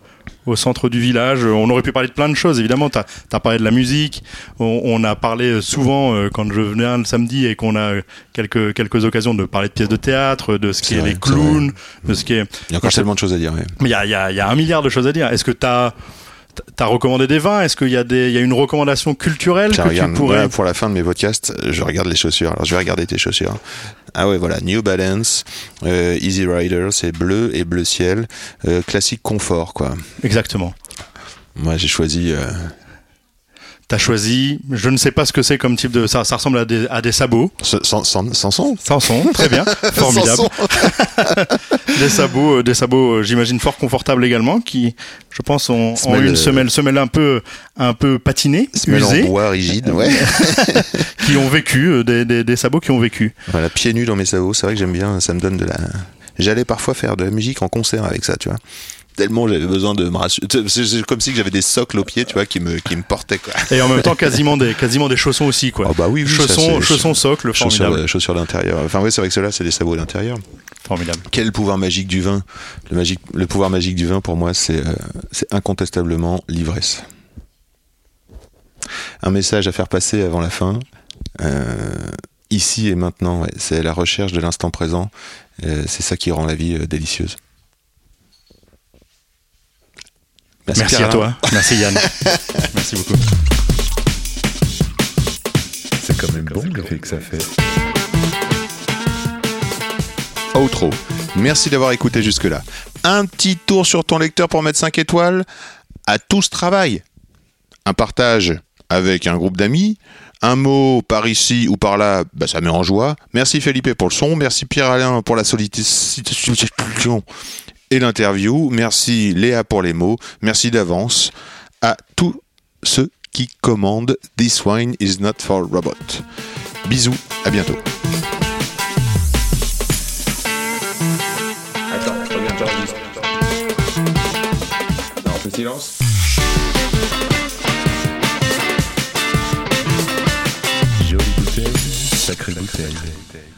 au centre du village On aurait pu parler de plein de choses, évidemment. Tu as, parlé de la musique. On, on a parlé euh, souvent euh, quand je venais le samedi et qu'on a euh, quelques, quelques occasions de parler de pièces de théâtre, de ce qui est les clowns, de ce qui est. Il y a encore tellement de choses à dire. Mais il y a, il y, a, il y a un milliard de choses à dire. Est-ce que tu as. T'as recommandé des vins Est-ce qu'il y, a des- il y a une recommandation culturelle que regarde, tu pourrais voilà, pour la fin de mes podcasts, je regarde les chaussures. Alors, je vais regarder tes chaussures. Ah ouais, voilà, New Balance, euh, Easy Rider, c'est bleu et bleu ciel, euh, classique confort, quoi. Exactement. Moi, j'ai choisi. euh, T'as choisi, je ne sais pas ce que c'est comme type de. Ça, ça ressemble à des, à des sabots. sans, sans, sans- sans son très bien, *laughs* formidable. *laughs* Des sabots, euh, des sabots, euh, j'imagine fort confortables également, qui, je pense, ont, ont Semelle, eu une euh, semelle, semelle un peu, un peu patinée, Semelle en usée, bois rigide, ouais. *laughs* qui ont vécu, des, des, des sabots qui ont vécu. voilà, pieds nus dans mes sabots, c'est vrai que j'aime bien, ça me donne de la. J'allais parfois faire de la musique en concert avec ça, tu vois. Tellement j'avais besoin de me rassurer. C'est comme si j'avais des socles aux pieds, tu vois, qui me, qui me portaient, quoi. Et en même temps, quasiment des, quasiment des chaussons aussi, quoi. Oh bah oui, oui, chaussons, chaussons socles, Chaussures, formidable. chaussures d'intérieur. Enfin, oui, c'est vrai que ceux-là, c'est des sabots d'intérieur. formidable. Quel pouvoir magique du vin le, magique, le pouvoir magique du vin, pour moi, c'est euh, c'est incontestablement l'ivresse. Un message à faire passer avant la fin. euh, ici et maintenant, ouais, c'est la recherche de l'instant présent. euh, c'est ça qui rend la vie euh, délicieuse. Merci, à toi. Merci Yann. Merci beaucoup. C'est quand même bon l'effet que ça fait. Outro. Merci d'avoir écouté jusque-là. Un petit tour sur ton lecteur pour mettre 5 étoiles. À tout ce travail. Un partage avec un groupe d'amis. Un mot par ici ou par là, bah, ça met en joie. Merci Felipe pour le son. Merci Pierre-Alain pour la sollicitation et l'interview. Merci Léa pour les mots. Merci d'avance à tous ceux qui commandent This wine is not for robot. Bisous, à bientôt. Bouteille.